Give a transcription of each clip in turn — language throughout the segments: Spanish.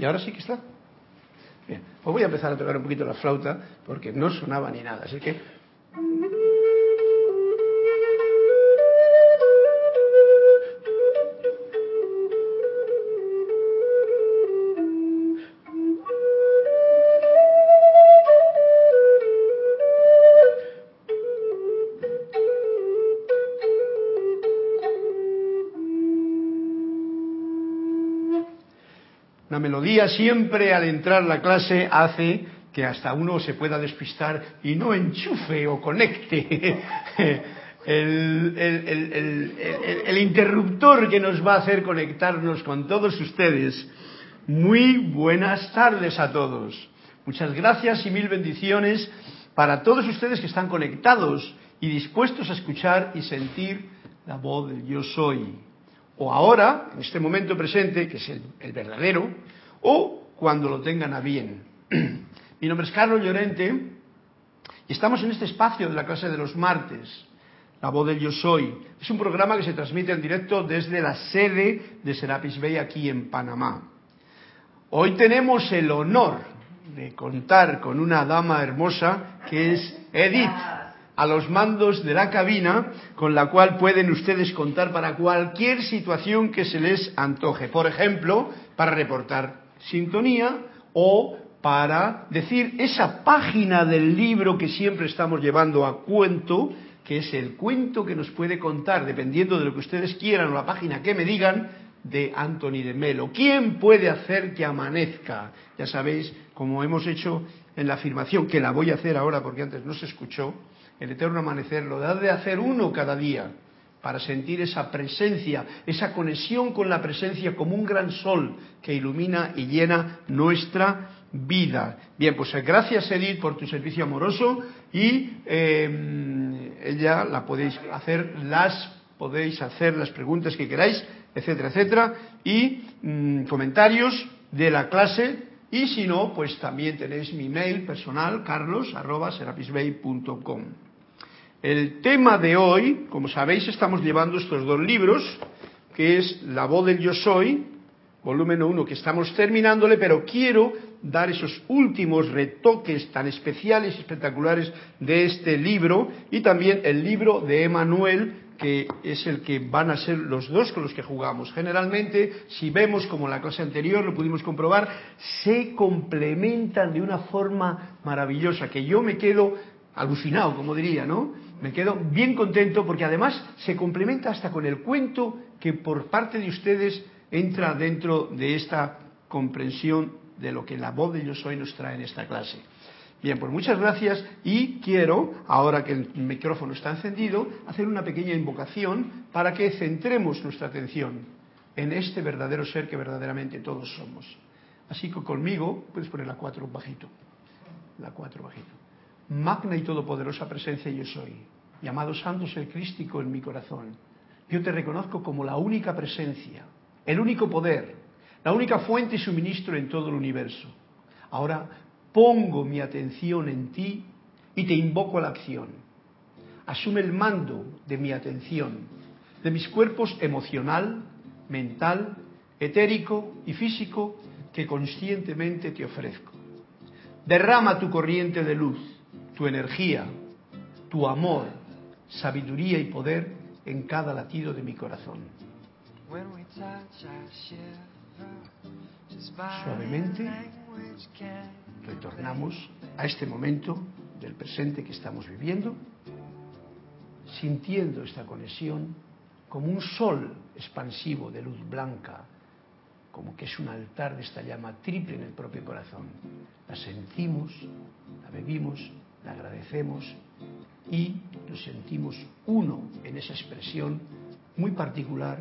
¿Y ahora sí que está? Bien, pues voy a empezar a tocar un poquito la flauta porque no sonaba ni nada. Así que melodía siempre al entrar la clase hace que hasta uno se pueda despistar y no enchufe o conecte el, el, interruptor que nos va a hacer conectarnos con todos ustedes. Muy buenas tardes a todos. Muchas gracias y mil bendiciones para todos ustedes que están conectados y dispuestos a escuchar y sentir la voz del yo soy. O ahora, en este momento presente, que es el verdadero, o cuando lo tengan a bien. Mi nombre es Carlos Llorente y estamos en este espacio de la clase de los martes, La voz del yo soy. Es un programa que se transmite en directo desde la sede de Serapis Bay aquí en Panamá. Hoy tenemos el honor de contar con una dama hermosa que es Edith a los mandos de la cabina, con la cual pueden ustedes contar para cualquier situación que se les antoje. Por ejemplo, para reportar sintonía o para decir esa página del libro que siempre estamos llevando a cuento, que es el cuento que nos puede contar, dependiendo de lo que ustedes quieran o la página que me digan, de Anthony de Melo. ¿Quién puede hacer que amanezca? Ya sabéis, como hemos hecho en la afirmación, que la voy a hacer ahora porque antes no se escuchó, el eterno amanecer lo da de hacer uno cada día para sentir esa presencia, esa conexión con la presencia como un gran sol que ilumina y llena nuestra vida. Bien, pues eh, gracias Edith por tu servicio amoroso y eh, ella la podéis hacer, las podéis hacer las preguntas que queráis, etcétera, etcétera, y mm, comentarios de la clase y si no, pues también tenéis mi mail personal, carlos el tema de hoy, como sabéis, estamos llevando estos dos libros, que es La voz del yo soy, volumen 1, que estamos terminándole, pero quiero dar esos últimos retoques tan especiales y espectaculares de este libro y también el libro de Emanuel, que es el que van a ser los dos con los que jugamos. Generalmente, si vemos como la clase anterior, lo pudimos comprobar, se complementan de una forma maravillosa, que yo me quedo alucinado, como diría, ¿no? Me quedo bien contento porque además se complementa hasta con el cuento que por parte de ustedes entra dentro de esta comprensión de lo que la voz de yo soy nos trae en esta clase. Bien, pues muchas gracias y quiero, ahora que el micrófono está encendido, hacer una pequeña invocación para que centremos nuestra atención en este verdadero ser que verdaderamente todos somos. Así que conmigo, puedes poner la cuatro bajito, la cuatro bajito magna y todopoderosa presencia yo soy, llamado Santo Ser Crístico en mi corazón. Yo te reconozco como la única presencia, el único poder, la única fuente y suministro en todo el universo. Ahora pongo mi atención en ti y te invoco a la acción. Asume el mando de mi atención, de mis cuerpos emocional, mental, etérico y físico que conscientemente te ofrezco. Derrama tu corriente de luz tu energía, tu amor, sabiduría y poder en cada latido de mi corazón. Suavemente retornamos a este momento del presente que estamos viviendo, sintiendo esta conexión como un sol expansivo de luz blanca, como que es un altar de esta llama triple en el propio corazón. La sentimos, la bebimos le agradecemos y nos sentimos uno en esa expresión muy particular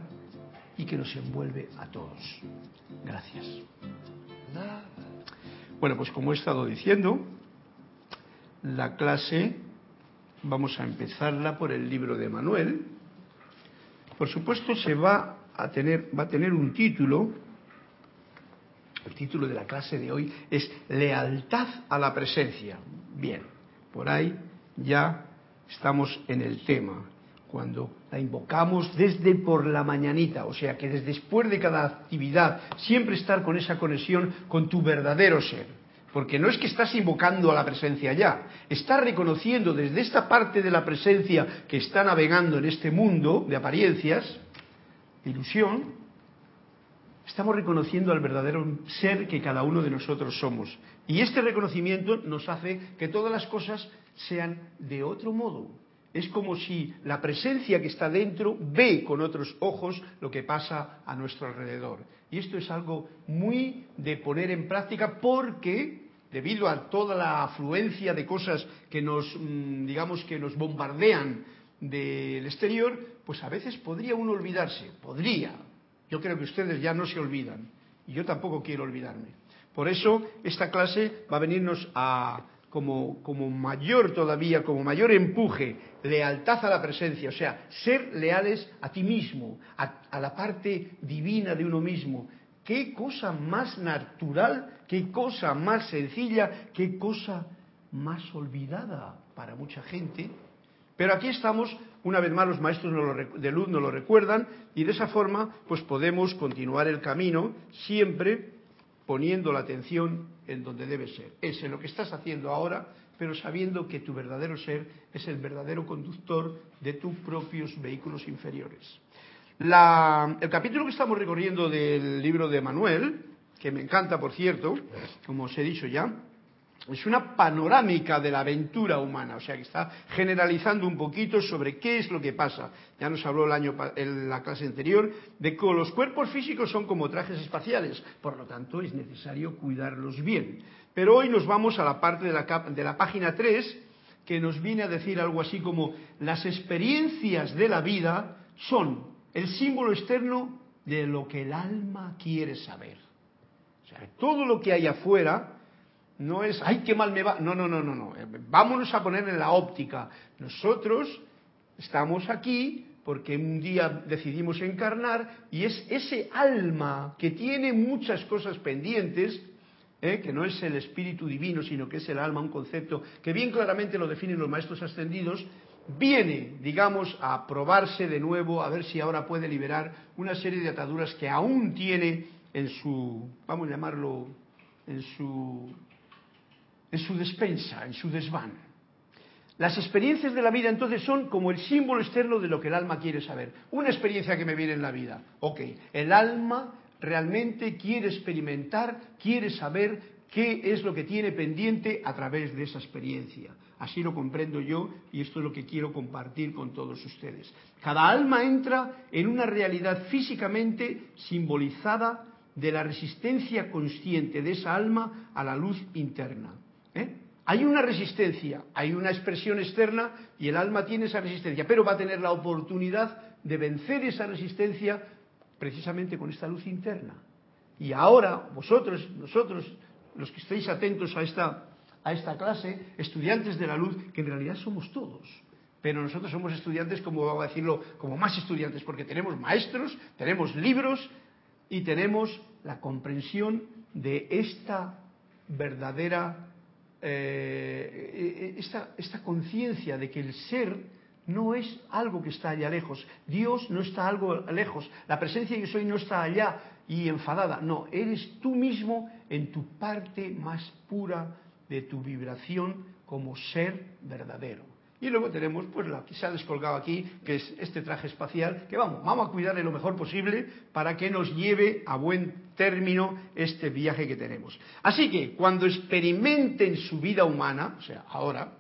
y que nos envuelve a todos. Gracias. Bueno, pues como he estado diciendo, la clase vamos a empezarla por el libro de Manuel. Por supuesto, se va a tener, va a tener un título. El título de la clase de hoy es Lealtad a la presencia. Bien, por ahí ya estamos en el tema. cuando la invocamos desde por la mañanita, o sea que desde después de cada actividad, siempre estar con esa conexión con tu verdadero ser. Porque no es que estás invocando a la presencia ya, estás reconociendo desde esta parte de la presencia que está navegando en este mundo de apariencias, ilusión, estamos reconociendo al verdadero ser que cada uno de nosotros somos. Y este reconocimiento nos hace que todas las cosas sean de otro modo, es como si la presencia que está dentro ve con otros ojos lo que pasa a nuestro alrededor. Y esto es algo muy de poner en práctica porque debido a toda la afluencia de cosas que nos mm, digamos que nos bombardean del exterior, pues a veces podría uno olvidarse, podría. Yo creo que ustedes ya no se olvidan y yo tampoco quiero olvidarme. Por eso esta clase va a venirnos a como, mayor todavía, como mayor empuje, lealtad a la presencia, o sea, ser leales a ti mismo, a, la parte divina de uno mismo. Qué cosa más natural, qué cosa más sencilla, qué cosa más olvidada para mucha gente. Pero aquí estamos, una vez más los maestros de luz nos lo recuerdan y de esa forma pues podemos continuar el camino siempre poniendo la atención en donde debe ser. Es en lo que estás haciendo ahora, pero sabiendo que tu verdadero ser es el verdadero conductor de tus propios vehículos inferiores. el capítulo que estamos recorriendo del libro de Manuel, que me encanta, por cierto, como os he dicho ya, es una panorámica de la aventura humana, o sea que está generalizando un poquito sobre qué es lo que pasa. Ya nos habló el año, en la clase anterior de que los cuerpos físicos son como trajes espaciales, por lo tanto es necesario cuidarlos bien. Pero hoy nos vamos a la parte de la, de la página 3 que nos viene a decir algo así como las experiencias de la vida son el símbolo externo de lo que el alma quiere saber. O sea, todo lo que hay afuera no es, ay, qué mal me va. No, no, no, no, no. Vámonos a poner en la óptica. Nosotros estamos aquí porque un día decidimos encarnar y es ese alma que tiene muchas cosas pendientes, ¿eh? que no es el espíritu divino, sino que es el alma, un concepto que bien claramente lo definen los maestros ascendidos, viene, digamos, a probarse de nuevo, a ver si ahora puede liberar una serie de ataduras que aún tiene en su, vamos a llamarlo, en su en su despensa, en su desván. Las experiencias de la vida entonces son como el símbolo externo de lo que el alma quiere saber. Una experiencia que me viene en la vida. Ok, el alma realmente quiere experimentar, quiere saber qué es lo que tiene pendiente a través de esa experiencia. Así lo comprendo yo y esto es lo que quiero compartir con todos ustedes. Cada alma entra en una realidad físicamente simbolizada de la resistencia consciente de esa alma a la luz interna. ¿Eh? Hay una resistencia, hay una expresión externa y el alma tiene esa resistencia, pero va a tener la oportunidad de vencer esa resistencia precisamente con esta luz interna. Y ahora, vosotros, nosotros, los que estéis atentos a esta, a esta clase, estudiantes de la luz, que en realidad somos todos, pero nosotros somos estudiantes, como vamos a decirlo, como más estudiantes, porque tenemos maestros, tenemos libros y tenemos la comprensión de esta verdadera eh, esta, esta conciencia de que el ser no es algo que está allá lejos. Dios no está algo lejos. La presencia que soy no está allá y enfadada. No, eres tú mismo en tu parte más pura de tu vibración como ser verdadero. Y luego tenemos pues la que se ha descolgado aquí, que es este traje espacial, que vamos, vamos a cuidarle lo mejor posible para que nos lleve a buen término este viaje que tenemos. Así que cuando experimenten su vida humana, o sea, ahora,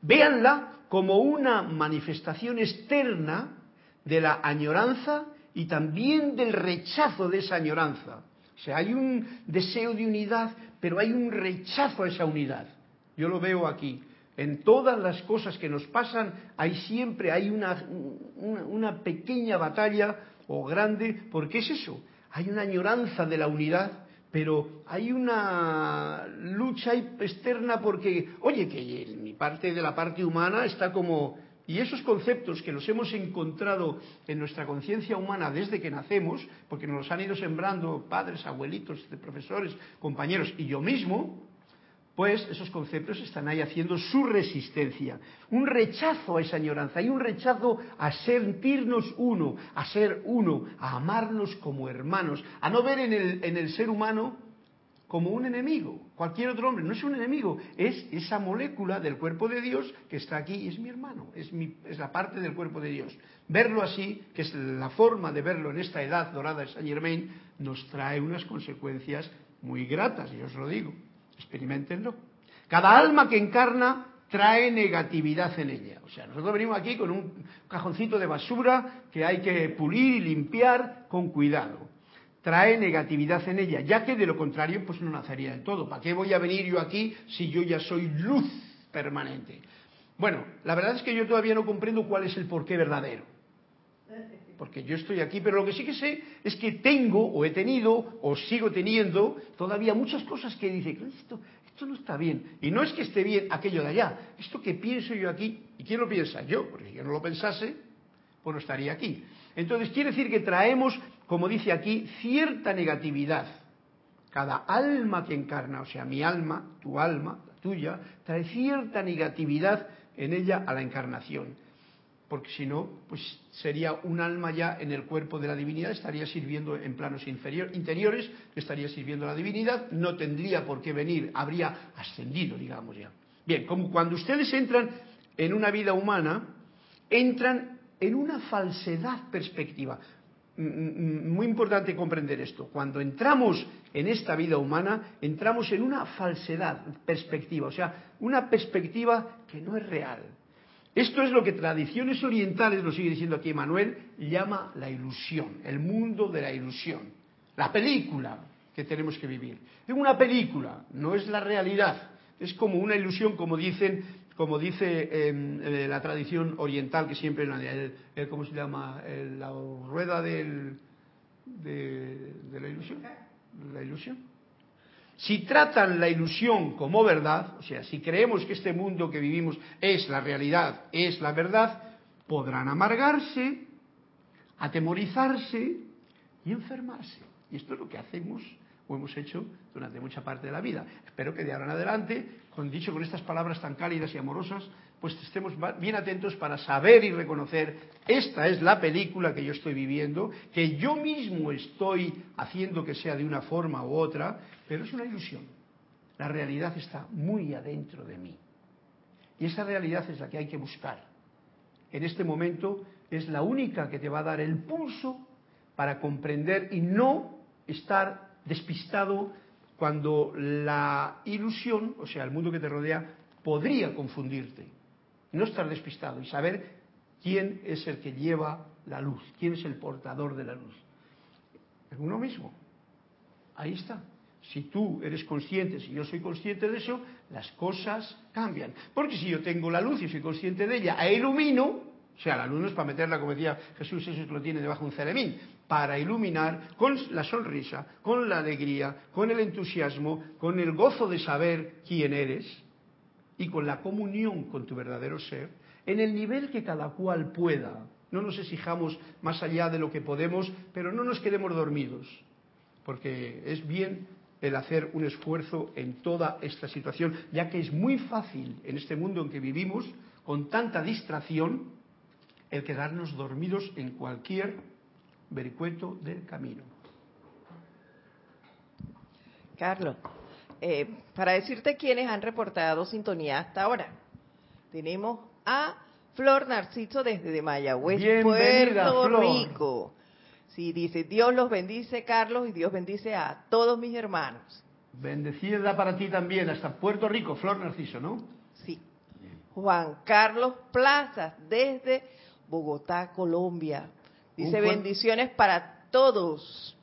véanla como una manifestación externa de la añoranza y también del rechazo de esa añoranza. O sea, hay un deseo de unidad, pero hay un rechazo a esa unidad. Yo lo veo aquí. En todas las cosas que nos pasan hay siempre hay una, una, pequeña batalla o grande, porque es eso, hay una añoranza de la unidad, pero hay una lucha externa porque, oye, que mi parte de la parte humana está como... Y esos conceptos que los hemos encontrado en nuestra conciencia humana desde que nacemos, porque nos los han ido sembrando padres, abuelitos, profesores, compañeros y yo mismo, pues esos conceptos están ahí haciendo su resistencia. Un rechazo a esa añoranza y un rechazo a sentirnos uno, a ser uno, a amarnos como hermanos, a no ver en el, en el ser humano como un enemigo. Cualquier otro hombre no es un enemigo, es esa molécula del cuerpo de Dios que está aquí y es mi hermano, es, mi, es la parte del cuerpo de Dios. Verlo así, que es la forma de verlo en esta edad dorada de Saint Germain, nos trae unas consecuencias muy gratas, yo os lo digo, experimentenlo. Cada alma que encarna trae negatividad en ella. O sea, nosotros venimos aquí con un cajoncito de basura que hay que pulir y limpiar con cuidado trae negatividad en ella, ya que de lo contrario pues no nacería en todo. ¿Para qué voy a venir yo aquí si yo ya soy luz permanente? Bueno, la verdad es que yo todavía no comprendo cuál es el porqué verdadero. Porque yo estoy aquí, pero lo que sí que sé es que tengo o he tenido o sigo teniendo todavía muchas cosas que dice, esto, esto no está bien. Y no es que esté bien aquello de allá, esto que pienso yo aquí, ¿y quién lo piensa? Yo, porque si yo no lo pensase, pues no estaría aquí. Entonces quiere decir que traemos como dice aquí, cierta negatividad. Cada alma que encarna, o sea, mi alma, tu alma, la tuya, trae cierta negatividad en ella a la encarnación. Porque si no, pues sería un alma ya en el cuerpo de la divinidad, estaría sirviendo en planos interiores, estaría sirviendo a la divinidad, no tendría por qué venir, habría ascendido, digamos ya. Bien, como cuando ustedes entran en una vida humana, entran en una falsedad perspectiva. Muy importante comprender esto. Cuando entramos en esta vida humana, entramos en una falsedad, perspectiva, o sea, una perspectiva que no es real. Esto es lo que tradiciones orientales, lo sigue diciendo aquí Manuel, llama la ilusión, el mundo de la ilusión, la película que tenemos que vivir. Es una película, no es la realidad, es como una ilusión, como dicen como dice em, eh, la tradición oriental, que siempre, el, el, ¿cómo se llama? la rueda del, de, la ilusión. La ilusión. Si tratan la ilusión como verdad, o sea, si creemos que este mundo que vivimos es la realidad, es la verdad, podrán amargarse, atemorizarse y enfermarse. Y esto es lo que hacemos o hemos hecho durante mucha parte de la vida. Espero que de ahora en adelante, con dicho con estas palabras tan cálidas y amorosas, pues estemos bien atentos para saber y reconocer esta es la película que yo estoy viviendo, que yo mismo estoy haciendo que sea de una forma u otra, pero es una ilusión. La realidad está muy adentro de mí. Y esa realidad es la que hay que buscar. En este momento es la única que te va a dar el pulso para comprender y no estar despistado cuando la ilusión, o sea, el mundo que te rodea, podría confundirte. No estar despistado y saber quién es el que lleva la luz, quién es el portador de la luz. Es uno mismo. Ahí está. Si tú eres consciente, si yo soy consciente de eso, las cosas cambian. Porque si yo tengo la luz y soy consciente de ella, e ilumino, o sea, la luz no es para meterla, como decía Jesús, eso lo tiene debajo de un ceremín, para iluminar con la sonrisa, con la alegría, con el entusiasmo, con el gozo de saber quién eres y con la comunión con tu verdadero ser, en el nivel que cada cual pueda. No nos exijamos más allá de lo que podemos, pero no nos quedemos dormidos, porque es bien el hacer un esfuerzo en toda esta situación, ya que es muy fácil en este mundo en que vivimos, con tanta distracción, el quedarnos dormidos en cualquier vericueto del camino. Carlos, eh, para decirte quiénes han reportado sintonía hasta ahora, tenemos a Flor Narciso desde Mayagüez, Puerto Rico. Sí, dice, Dios los bendice, Carlos, y Dios bendice a todos mis hermanos. Bendecida para ti también, hasta Puerto Rico, Flor Narciso, ¿no? Sí. Juan Carlos Plazas, desde Bogotá, Colombia. Dice bendiciones para todos.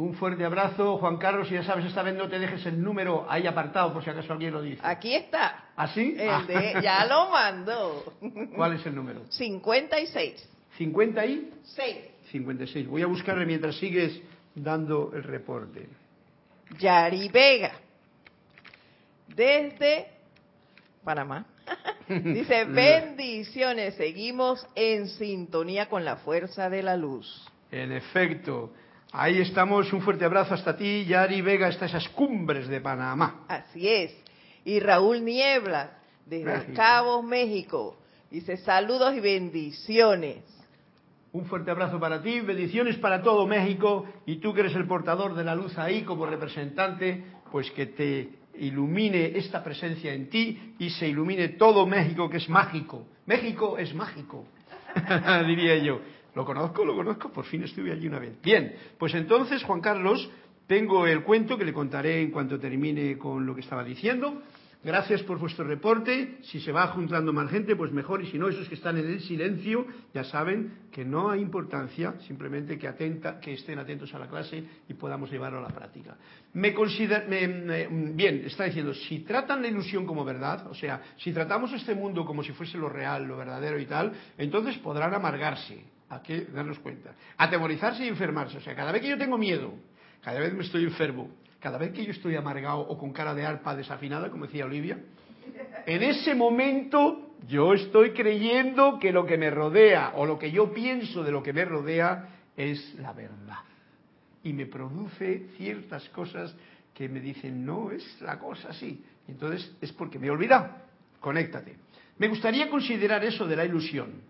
Un fuerte abrazo, Juan Carlos, y ya sabes, esta vez no te dejes el número ahí apartado por si acaso alguien lo dice. Aquí está. ¿Así? ¿Ah, ya lo mandó. ¿Cuál es el número? 56. ¿56? 6. 56. Voy a buscarle mientras sigues dando el reporte. Yari Vega. Desde Panamá. Dice, bendiciones, seguimos en sintonía con la fuerza de la luz. En efecto, ahí estamos, un fuerte abrazo hasta ti, Yari Vega, hasta esas cumbres de Panamá. Así es. Y Raúl Nieblas, desde Cabo, México, dice saludos y bendiciones. Un fuerte abrazo para ti, bendiciones para todo México y tú que eres el portador de la luz ahí como representante, pues que te ilumine esta presencia en ti y se ilumine todo México que es mágico. México es mágico, diría yo. Lo conozco, lo conozco, por fin estuve allí una vez. Bien, pues entonces, Juan Carlos, tengo el cuento que le contaré en cuanto termine con lo que estaba diciendo. Gracias por vuestro reporte. Si se va juntando más gente, pues mejor. Y si no, esos que están en el silencio, ya saben que no hay importancia, simplemente que, atenta, que estén atentos a la clase y podamos llevarlo a la práctica. Me considera, bien, está diciendo, si tratan la ilusión como verdad, o sea, si tratamos este mundo como si fuese lo real, lo verdadero y tal, entonces podrán amargarse. Hay que darnos cuenta. Atemorizarse y enfermarse. O sea, cada vez que yo tengo miedo, cada vez me estoy enfermo, cada vez que yo estoy amargado o con cara de arpa desafinada, como decía Olivia, en ese momento yo estoy creyendo que lo que me rodea o lo que yo pienso de lo que me rodea es la verdad. Y me produce ciertas cosas que me dicen, no es la cosa así. Entonces es porque me he olvidado. Conéctate. Me gustaría considerar eso de la ilusión.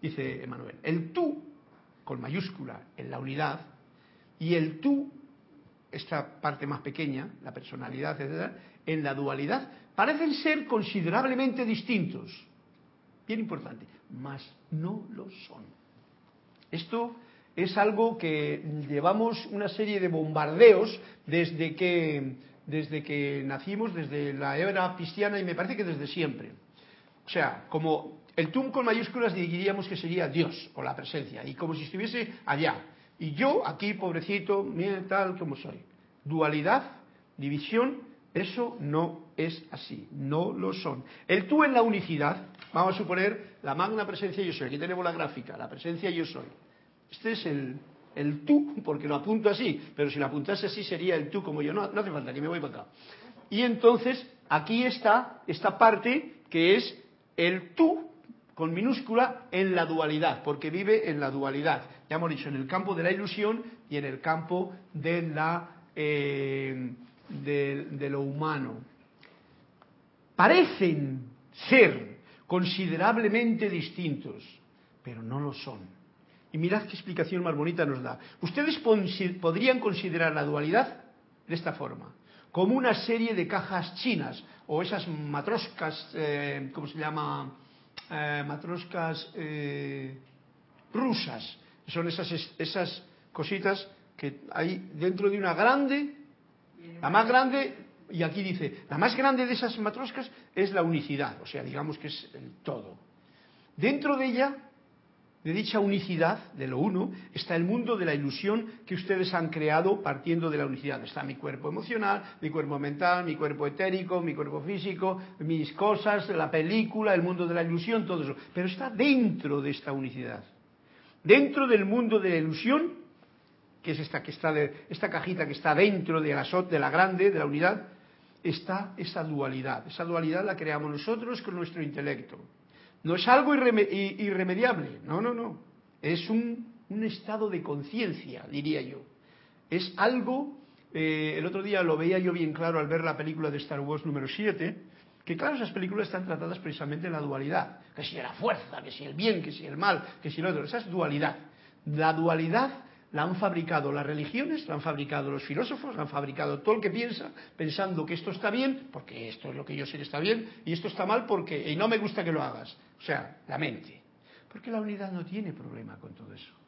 Dice Emanuel, el tú, con mayúscula, en la unidad, y el tú esta parte más pequeña, la personalidad, etc., en la dualidad, parecen ser considerablemente distintos. Bien importante, mas no lo son. Esto es algo que llevamos una serie de bombardeos desde que, desde que nacimos, desde la era cristiana y me parece que desde siempre. O sea, como el tum con mayúsculas diríamos que sería Dios o la presencia, y como si estuviese allá. Y yo aquí, pobrecito, mire tal como soy. Dualidad, división, eso no es así, no lo son. El tú en la unicidad, vamos a suponer la magna presencia yo soy, aquí tenemos la gráfica, la presencia yo soy. Este es el, el tú, porque lo apunto así, pero si lo apuntase así sería el tú como yo, no, no hace falta, que me voy para acá. Y entonces aquí está esta parte que es el tú con minúscula en la dualidad, porque vive en la dualidad. Ya hemos dicho, en el campo de la ilusión y en el campo de, la, eh, de, lo humano. Parecen ser considerablemente distintos, pero no lo son. Y mirad qué explicación más bonita nos da. Ustedes podrían considerar la dualidad de esta forma, como una serie de cajas chinas o esas matroscas, eh, ¿cómo se llama? Eh, matroscas eh, rusas. Son esas, esas cositas que hay dentro de una grande, la más grande, y aquí dice, la más grande de esas matroscas es la unicidad, o sea, digamos que es el todo. Dentro de ella de dicha unicidad, de lo uno, está el mundo de la ilusión que ustedes han creado partiendo de la unicidad. Está mi cuerpo emocional, mi cuerpo mental, mi cuerpo etérico, mi cuerpo físico, mis cosas, la película, el mundo de la ilusión, todo eso. Pero está dentro de esta unicidad. Dentro del mundo de la ilusión, que es esta, que está de, esta cajita que está dentro de la, de la grande, de la unidad, está esa dualidad. Esa dualidad la creamos nosotros con nuestro intelecto. No es algo irremediable, no, no, no. Es un, estado de conciencia, diría yo. Es algo, eh, el otro día lo veía yo bien claro al ver la película de Star Wars número 7, que claro, esas películas están tratadas precisamente en la dualidad, que si la fuerza, que si el bien, que si el mal, que si el otro, esa es dualidad. La dualidad la han fabricado las religiones, la han fabricado los filósofos, la han fabricado todo el que piensa, pensando que esto está bien, porque esto es lo que yo sé que está bien, y esto está mal porque y no me gusta que lo hagas. O sea, la mente. Porque la unidad no tiene problema con todo eso.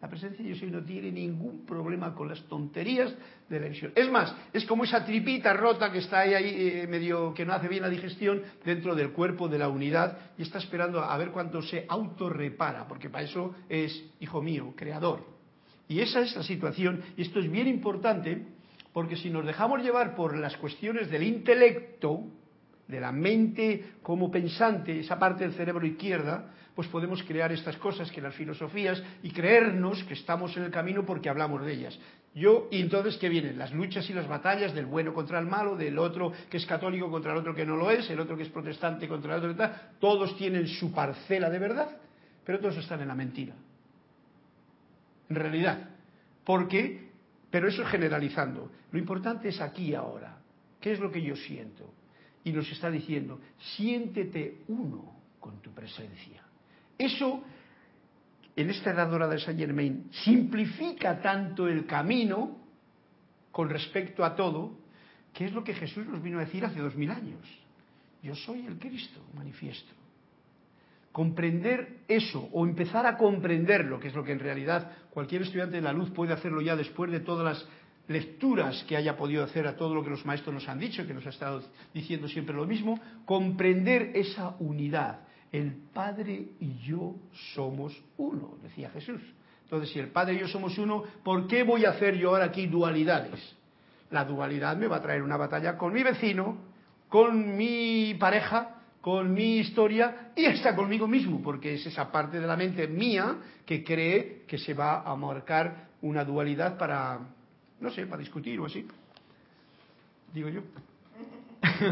La presencia de yo no tiene ningún problema con las tonterías de la visión. Es más, es como esa tripita rota que está ahí, ahí eh, medio que no hace bien la digestión dentro del cuerpo de la unidad y está esperando a ver cuánto se autorrepara, porque para eso es, hijo mío, creador. Y esa es la situación, y esto es bien importante, porque si nos dejamos llevar por las cuestiones del intelecto, de la mente como pensante, esa parte del cerebro izquierda, pues podemos crear estas cosas que las filosofías y creernos que estamos en el camino porque hablamos de ellas. Yo, y entonces, ¿qué vienen? Las luchas y las batallas del bueno contra el malo, del otro que es católico contra el otro que no lo es, el otro que es protestante contra el otro que tal. Todos tienen su parcela de verdad, pero todos están en la mentira en realidad. Porque, pero eso es generalizando. Lo importante es aquí ahora. ¿Qué es lo que yo siento? y nos está diciendo, siéntete uno con tu presencia. Eso, en esta edad dorada de Saint Germain, simplifica tanto el camino con respecto a todo, que es lo que Jesús nos vino a decir hace dos mil años. Yo soy el Cristo manifiesto. Comprender eso o empezar a comprenderlo, que es lo que en realidad cualquier estudiante de la luz puede hacerlo ya después de todas las lecturas que haya podido hacer a todo lo que los maestros nos han dicho, que nos ha estado diciendo siempre lo mismo, comprender esa unidad. El Padre y yo somos uno, decía Jesús. Entonces, si el Padre y yo somos uno, ¿por qué voy a hacer yo ahora aquí dualidades? La dualidad me va a traer una batalla con mi vecino, con mi pareja, con mi historia y hasta conmigo mismo, porque es esa parte de la mente mía que cree que se va a marcar una dualidad para, no sé, para discutir o así. Digo yo.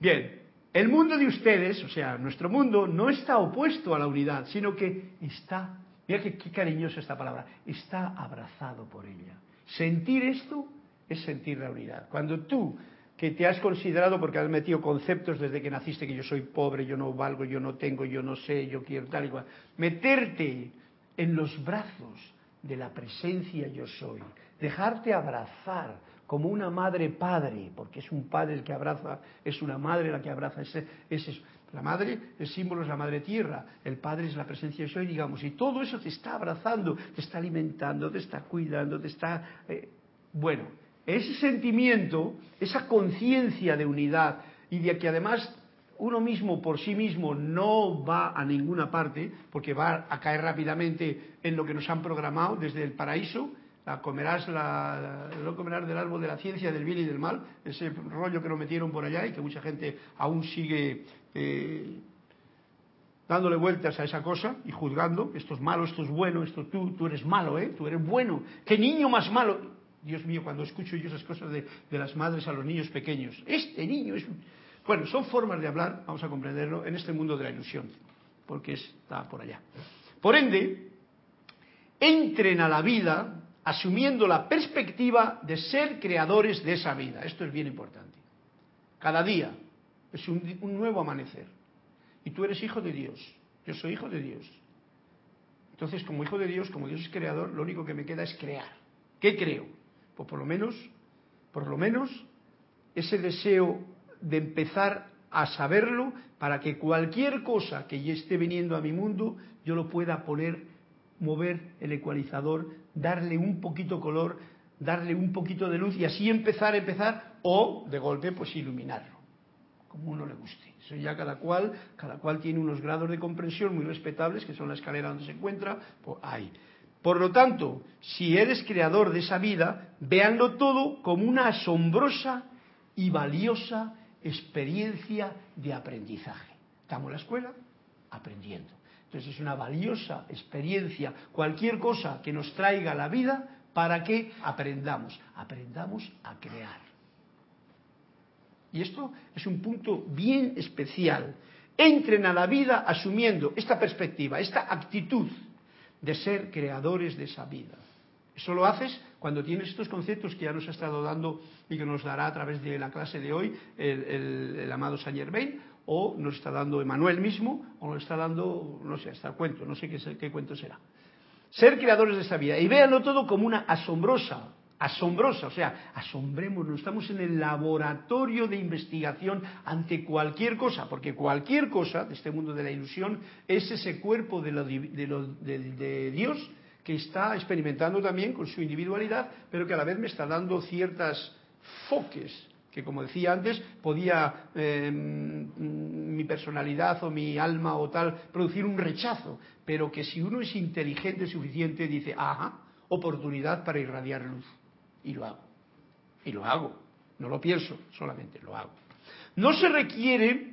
Bien, el mundo de ustedes, o sea, nuestro mundo, no está opuesto a la unidad, sino que está, mira qué, qué cariñosa esta palabra, está abrazado por ella. Sentir esto es sentir la unidad. Cuando tú, que te has considerado, porque has metido conceptos desde que naciste, que yo soy pobre, yo no valgo, yo no tengo, yo no sé, yo quiero tal y cual, meterte en los brazos de la presencia yo soy, dejarte abrazar como una madre padre, porque es un padre el que abraza, es una madre la que abraza, ese, ese, la madre, el símbolo es la madre tierra, el padre es la presencia yo soy, digamos, y todo eso te está abrazando, te está alimentando, te está cuidando, te está... Eh, bueno, ese sentimiento, esa conciencia de unidad y de que además uno mismo por sí mismo no va a ninguna parte, porque va a caer rápidamente en lo que nos han programado desde el paraíso, la comerás la, no comerás del árbol de la ciencia del bien y del mal, ese rollo que nos metieron por allá y que mucha gente aún sigue eh, dándole vueltas a esa cosa y juzgando, esto es malo, esto es bueno, esto tú, tú eres malo, ¿eh? tú eres bueno, qué niño más malo. Dios mío, cuando escucho yo esas cosas de, las madres a los niños pequeños, este niño es... Bueno, son formas de hablar, vamos a comprenderlo, en este mundo de la ilusión, porque está por allá. Por ende, entren a la vida asumiendo la perspectiva de ser creadores de esa vida. Esto es bien importante. Cada día es un, nuevo amanecer. Y tú eres hijo de Dios. Yo soy hijo de Dios. Entonces, como hijo de Dios, como Dios es creador, lo único que me queda es crear. ¿Qué creo? Pues por lo menos, por lo menos, ese deseo de empezar a saberlo para que cualquier cosa que ya esté viniendo a mi mundo, yo lo pueda poner, mover el ecualizador darle un poquito color, darle un poquito de luz y así empezar, empezar, o de golpe pues iluminarlo, como uno le guste. Eso ya cada cual, cada cual tiene unos grados de comprensión muy respetables, que son la escalera donde se encuentra, pues ahí. Por lo tanto, si eres creador de esa vida, véanlo todo como una asombrosa y valiosa experiencia de aprendizaje. Estamos en la escuela aprendiendo. Entonces es una valiosa experiencia, cualquier cosa que nos traiga la vida para que aprendamos, aprendamos a crear. Y esto es un punto bien especial. Entren a la vida asumiendo esta perspectiva, esta actitud de ser creadores de esa vida. Eso lo haces cuando tienes estos conceptos que ya nos ha estado dando y que nos dará a través de la clase de hoy el, amado Saint Germain, o nos está dando Emanuel mismo, o nos está dando, no sé, hasta el cuento, no sé qué, qué cuento será. Ser creadores de esta vida. Y véanlo todo como una asombrosa, asombrosa, o sea, asombrémonos, estamos en el laboratorio de investigación ante cualquier cosa, porque cualquier cosa de este mundo de la ilusión es ese cuerpo de, lo, de, lo, de, Dios que está experimentando también con su individualidad, pero que a la vez me está dando ciertas foques que como decía antes, podía eh, mi personalidad o mi alma o tal producir un rechazo, pero que si uno es inteligente suficiente dice, ajá, oportunidad para irradiar luz. Y lo hago. Y lo hago. No lo pienso, solamente lo hago. No se requiere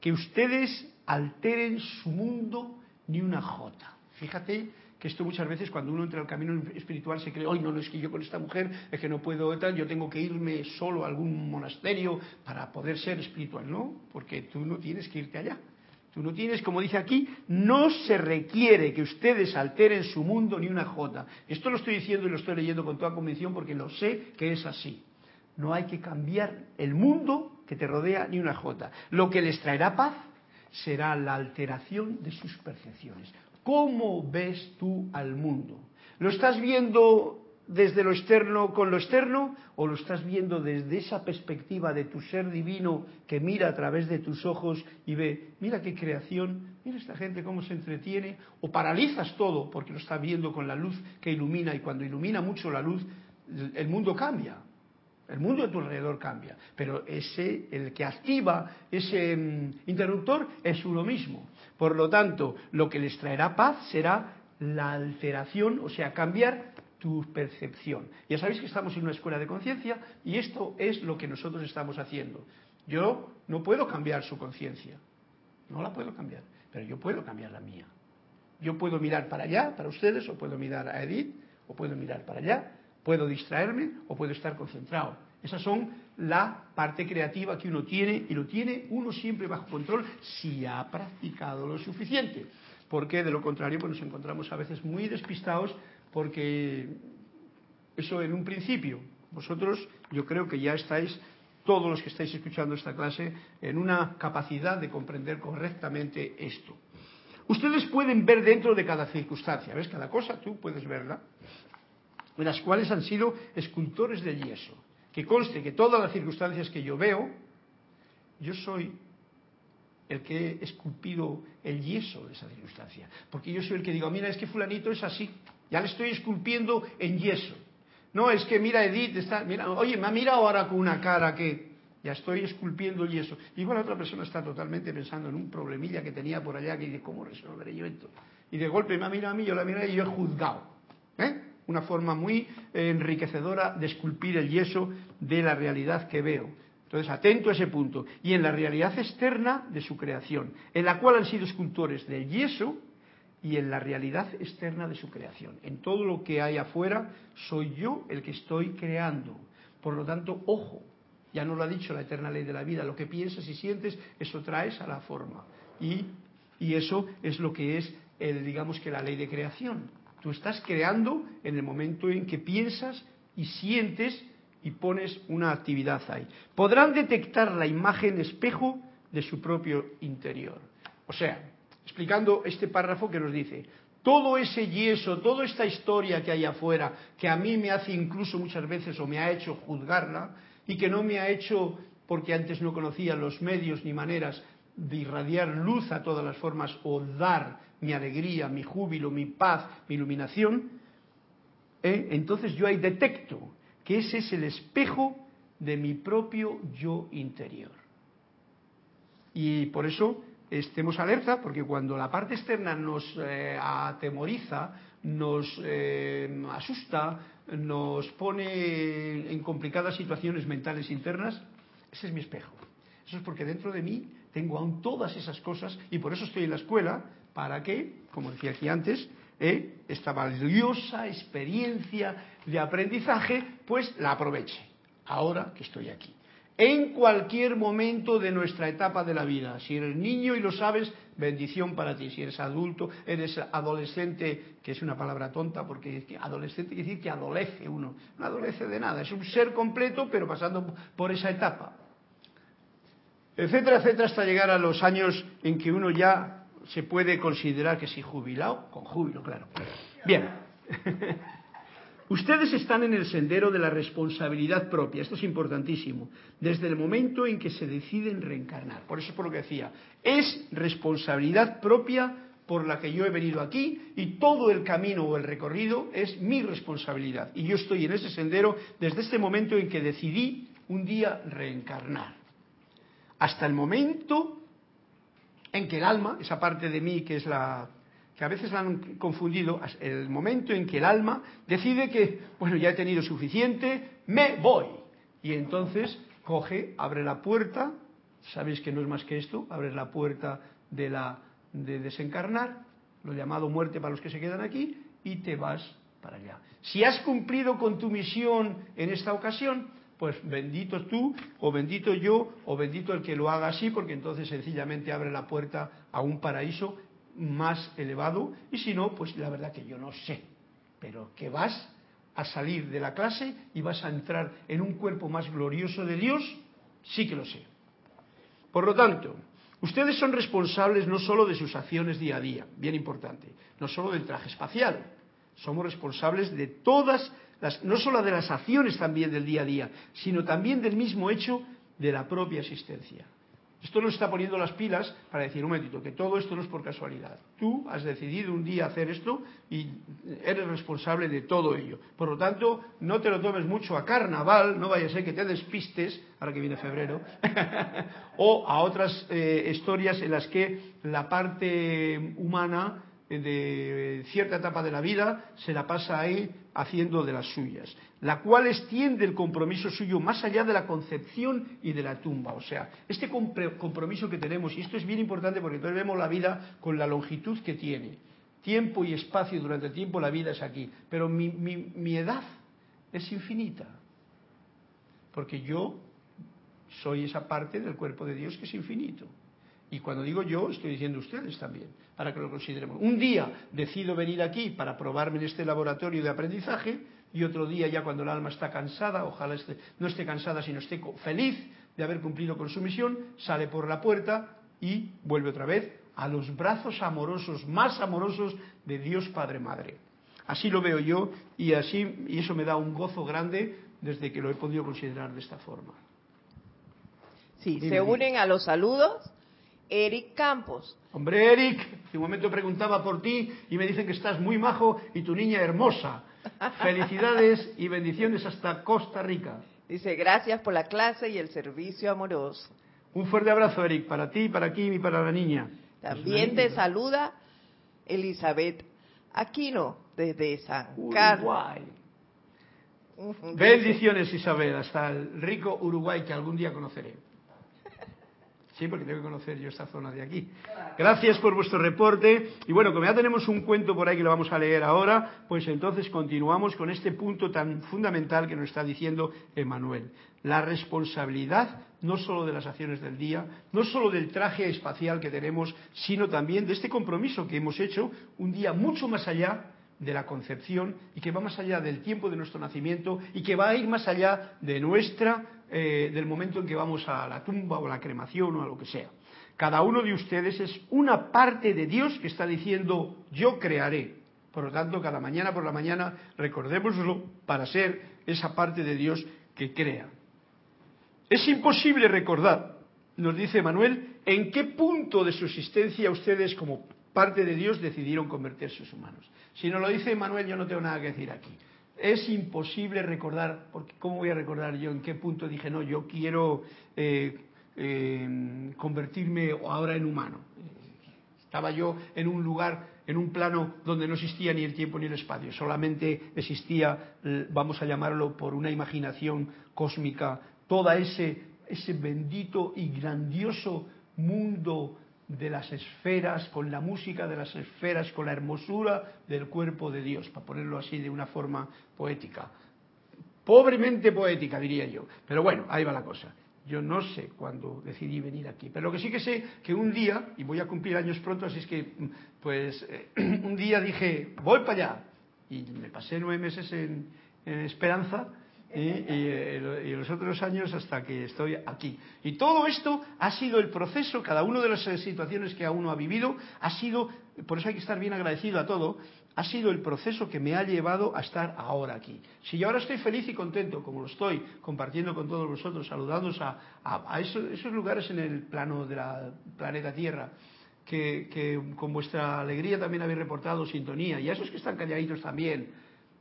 que ustedes alteren su mundo ni una jota. Fíjate que esto muchas veces cuando uno entra al camino espiritual se cree, hoy no, no es que yo con esta mujer es que no puedo tal, yo tengo que irme solo a algún monasterio para poder ser espiritual, no, porque tú no tienes que irte allá. Tú no tienes, como dice aquí, no se requiere que ustedes alteren su mundo ni una jota. Esto lo estoy diciendo y lo estoy leyendo con toda convicción porque lo sé que es así. no hay que cambiar el mundo que te rodea ni una jota. Lo que les traerá paz será la alteración de sus percepciones. ¿Cómo ves tú al mundo? ¿Lo estás viendo desde lo externo con lo externo o lo estás viendo desde esa perspectiva de tu ser divino que mira a través de tus ojos y ve, mira qué creación, mira esta gente cómo se entretiene, o paralizas todo porque lo estás viendo con la luz que ilumina y cuando ilumina mucho la luz el mundo cambia, el mundo de tu alrededor cambia, pero ese, el que activa ese mm, interruptor es uno mismo. Por lo tanto, lo que les traerá paz será la alteración, o sea, cambiar tu percepción. Ya sabéis que estamos en una escuela de conciencia y esto es lo que nosotros estamos haciendo. Yo no puedo cambiar su conciencia, no la puedo cambiar, pero yo puedo cambiar la mía. Yo puedo mirar para allá, para ustedes, o puedo mirar a Edith, o puedo mirar para allá, puedo distraerme o puedo estar concentrado. Esas son la parte creativa que uno tiene y lo tiene uno siempre bajo control si ha practicado lo suficiente. Porque de lo contrario pues nos encontramos a veces muy despistados porque eso en un principio, vosotros yo creo que ya estáis, todos los que estáis escuchando esta clase, en una capacidad de comprender correctamente esto. Ustedes pueden ver dentro de cada circunstancia, ¿ves? Cada cosa tú puedes verla, en las cuales han sido escultores del yeso. Que conste que todas las circunstancias que yo veo, yo soy el que he esculpido el yeso de esa circunstancia. Porque yo soy el que digo, mira, es que fulanito es así. Ya le estoy esculpiendo en yeso. No, es que mira Edith, está, mira, oye, me ha mirado ahora con una cara que ya estoy esculpiendo el yeso. Igual la otra persona está totalmente pensando en un problemilla que tenía por allá que dice, ¿cómo resolveré yo esto? Y de golpe me ha mirado a mí, yo la mirado y yo he juzgado. ¿Eh? Una forma muy enriquecedora de esculpir el yeso de la realidad que veo. Entonces, atento a ese punto. Y en la realidad externa de su creación, en la cual han sido escultores del yeso y en la realidad externa de su creación. En todo lo que hay afuera, soy yo el que estoy creando. Por lo tanto, ojo, ya no lo ha dicho la eterna ley de la vida, lo que piensas y sientes, eso traes a la forma. Y, y eso es lo que es, el, digamos que la ley de creación. Tú estás creando en el momento en que piensas y sientes y pones una actividad ahí. Podrán detectar la imagen espejo de su propio interior. O sea, explicando este párrafo que nos dice, todo ese yeso, toda esta historia que hay afuera, que a mí me hace incluso muchas veces o me ha hecho juzgarla y que no me ha hecho, porque antes no conocía los medios ni maneras de irradiar luz a todas las formas o dar mi alegría, mi júbilo, mi paz, mi iluminación, ¿eh? entonces yo ahí detecto que ese es el espejo de mi propio yo interior. Y por eso estemos alerta porque cuando la parte externa nos eh, atemoriza, nos eh, asusta, nos pone en complicadas situaciones mentales internas, ese es mi espejo. Eso es porque dentro de mí tengo aún todas esas cosas y por eso estoy en la escuela, para que, como decía aquí antes, eh, esta valiosa experiencia de aprendizaje, pues la aproveche, ahora que estoy aquí en cualquier momento de nuestra etapa de la vida. Si eres niño y lo sabes, bendición para ti. Si eres adulto, eres adolescente, que es una palabra tonta, porque adolescente quiere decir que adolece uno. No adolece de nada, es un ser completo, pero pasando por esa etapa. Etcétera, etcétera, hasta llegar a los años en que uno ya se puede considerar que si jubilado, con júbilo, claro. Bien. Ustedes están en el sendero de la responsabilidad propia, esto es importantísimo, desde el momento en que se deciden reencarnar. Por eso es por lo que decía, es responsabilidad propia por la que yo he venido aquí y todo el camino o el recorrido es mi responsabilidad. Y yo estoy en ese sendero desde este momento en que decidí un día reencarnar. Hasta el momento en que el alma, esa parte de mí que es la que a veces han confundido, el momento en que el alma decide que, bueno, ya he tenido suficiente, me voy. Y entonces coge, abre la puerta, sabéis que no es más que esto, abre la puerta de, la, de desencarnar, lo llamado muerte para los que se quedan aquí, y te vas para allá. Si has cumplido con tu misión en esta ocasión, pues bendito tú, o bendito yo, o bendito el que lo haga así, porque entonces sencillamente abre la puerta a un paraíso más elevado y si no, pues la verdad que yo no sé, pero que vas a salir de la clase y vas a entrar en un cuerpo más glorioso de Dios, sí que lo sé. Por lo tanto, ustedes son responsables no solo de sus acciones día a día, bien importante, no solo del traje espacial, somos responsables de todas las, no solo de las acciones también del día a día, sino también del mismo hecho de la propia existencia. Esto nos está poniendo las pilas para decir, un momentito, que todo esto no es por casualidad. Tú has decidido un día hacer esto y eres responsable de todo ello. Por lo tanto, no te lo tomes mucho a carnaval, no vaya a ser que te despistes, ahora que viene febrero, o a otras eh, historias en las que la parte humana de cierta etapa de la vida se la pasa ahí haciendo de las suyas, la cual extiende el compromiso suyo más allá de la concepción y de la tumba. O sea, este compromiso que tenemos, y esto es bien importante porque todos vemos la vida con la longitud que tiene, tiempo y espacio, durante el tiempo la vida es aquí, pero mi, mi edad es infinita, porque yo soy esa parte del cuerpo de Dios que es infinito. Y cuando digo yo, estoy diciendo ustedes también, para que lo consideremos. Un día decido venir aquí para probarme en este laboratorio de aprendizaje y otro día ya cuando el alma está cansada, ojalá no esté cansada, sino esté feliz de haber cumplido con su misión, sale por la puerta y vuelve otra vez a los brazos amorosos, más amorosos de Dios Padre Madre. Así lo veo yo y así y eso me da un gozo grande desde que lo he podido considerar de esta forma. Sí, se unen a los saludos Eric Campos. Hombre, Eric, en un momento preguntaba por ti y me dicen que estás muy majo y tu niña hermosa. Felicidades y bendiciones hasta Costa Rica. Dice, gracias por la clase y el servicio amoroso. Un fuerte abrazo, Eric, para ti, para Kim y para la niña. También te saluda Elizabeth Aquino desde San Carlos. Bendiciones, Isabel, hasta el rico Uruguay que algún día conoceré. Sí, porque tengo que conocer yo esta zona de aquí. Gracias por vuestro reporte. Y bueno, como ya tenemos un cuento por ahí que lo vamos a leer ahora, pues entonces continuamos con este punto tan fundamental que nos está diciendo Emanuel. La responsabilidad no solo de las acciones del día, no solo del traje espacial que tenemos, sino también de este compromiso que hemos hecho un día mucho más allá de la concepción y que va más allá del tiempo de nuestro nacimiento y que va a ir más allá de nuestra eh, del momento en que vamos a la tumba o a la cremación o a lo que sea. Cada uno de ustedes es una parte de Dios que está diciendo yo crearé. Por lo tanto, cada mañana por la mañana recordémoslo para ser esa parte de Dios que crea. Es imposible recordar, nos dice Manuel, en qué punto de su existencia ustedes como parte de Dios decidieron convertirse en humanos. Si no lo dice Manuel, yo no tengo nada que decir aquí es imposible recordar, porque ¿cómo voy a recordar yo en qué punto dije, no, yo quiero eh, eh, convertirme ahora en humano? Estaba yo en un lugar, en un plano donde no existía ni el tiempo ni el espacio, solamente existía, vamos a llamarlo por una imaginación cósmica, todo ese, ese bendito y grandioso mundo de las esferas, con la música de las esferas, con la hermosura del cuerpo de Dios, para ponerlo así de una forma poética. Pobremente poética, diría yo. Pero bueno, ahí va la cosa. Yo no sé cuándo decidí venir aquí, pero lo que sí que sé que un día, y voy a cumplir años pronto, así es que, pues, eh, un día dije, voy para allá. Y me pasé nueve meses en, en Esperanza, y, y, los otros años hasta que estoy aquí. Y todo esto ha sido el proceso, cada una de las situaciones que a uno ha vivido, ha sido, por eso hay que estar bien agradecido a todo, ha sido el proceso que me ha llevado a estar ahora aquí. Si yo ahora estoy feliz y contento, como lo estoy, compartiendo con todos vosotros, saludándoos a, a, esos, esos, lugares en el plano del planeta Tierra, que, que con vuestra alegría también habéis reportado sintonía, y a esos que están calladitos también,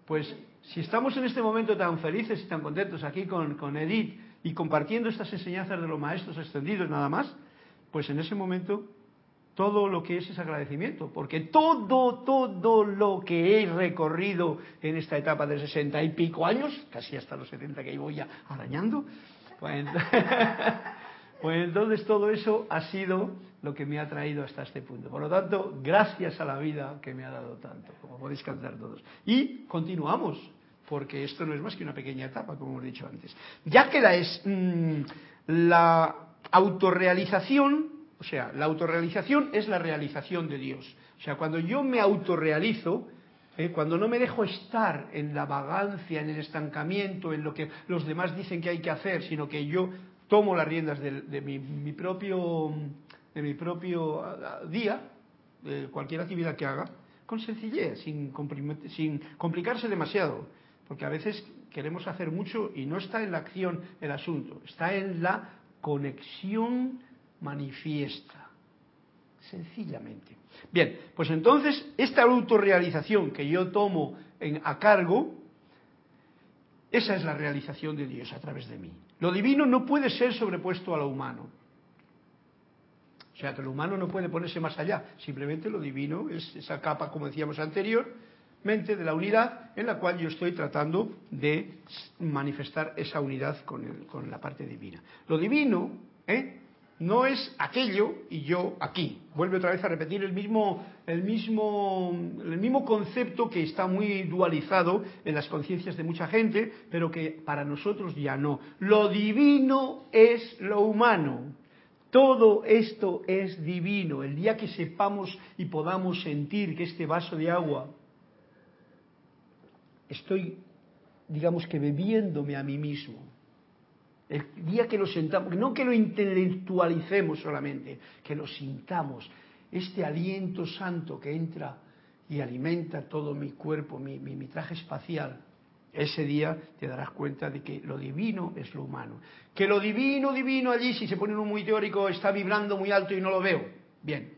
pues si estamos en este momento tan felices y tan contentos aquí con, Edith y compartiendo estas enseñanzas de los maestros extendidos nada más, pues en ese momento todo lo que es es agradecimiento, porque todo, todo lo que he recorrido en esta etapa de sesenta y pico años, casi hasta los setenta que voy ya arañando, pues, pues entonces todo eso ha sido lo que me ha traído hasta este punto. Por lo tanto, gracias a la vida que me ha dado tanto, como podéis cantar todos. Y continuamos, porque esto no es más que una pequeña etapa, como hemos dicho antes. Ya queda es mm, la autorrealización, o sea, la autorrealización es la realización de Dios. O sea, cuando yo me autorrealizo, ¿eh? cuando no me dejo estar en la vagancia, en el estancamiento, en lo que los demás dicen que hay que hacer, sino que yo tomo las riendas de, mi, propio, de mi propio día, de cualquier actividad que haga, con sencillez, sin, sin complicarse demasiado, porque a veces queremos hacer mucho y no está en la acción el asunto, está en la conexión manifiesta, sencillamente. Bien, pues entonces esta autorrealización que yo tomo en, a cargo, esa es la realización de Dios a través de mí. Lo divino no puede ser sobrepuesto a lo humano. O sea que lo humano no puede ponerse más allá. Simplemente lo divino es esa capa, como decíamos anteriormente, de la unidad en la cual yo estoy tratando de manifestar esa unidad con, con la parte divina. Lo divino ¿eh? no es aquello y yo aquí. Vuelve otra vez a repetir el mismo, el mismo, el mismo concepto que está muy dualizado en las conciencias de mucha gente, pero que para nosotros ya no. Lo divino es lo humano. Todo esto es divino. El día que sepamos y podamos sentir que este vaso de agua estoy, digamos que bebiéndome a mí mismo, el día que lo sentamos, no que lo intelectualicemos solamente, que lo sintamos, este aliento santo que entra y alimenta todo mi cuerpo, mi, traje espacial, ese día te darás cuenta de que lo divino es lo humano. Que lo divino, divino allí, si se pone uno muy teórico, está vibrando muy alto y no lo veo. Bien,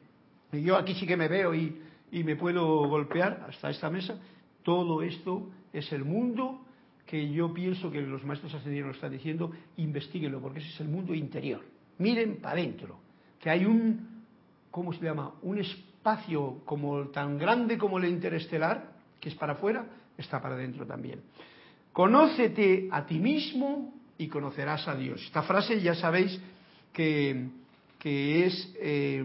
yo aquí sí que me veo y, y me puedo golpear hasta esta mesa. Todo esto es el mundo que yo pienso que los maestros ascendidos lo están diciendo, investiguenlo, porque ese es el mundo interior. Miren para adentro, que hay un, ¿cómo se llama? Un espacio como tan grande como el interestelar, que es para afuera, está para adentro también. Conócete a ti mismo y conocerás a Dios. Esta frase ya sabéis que, que es eh,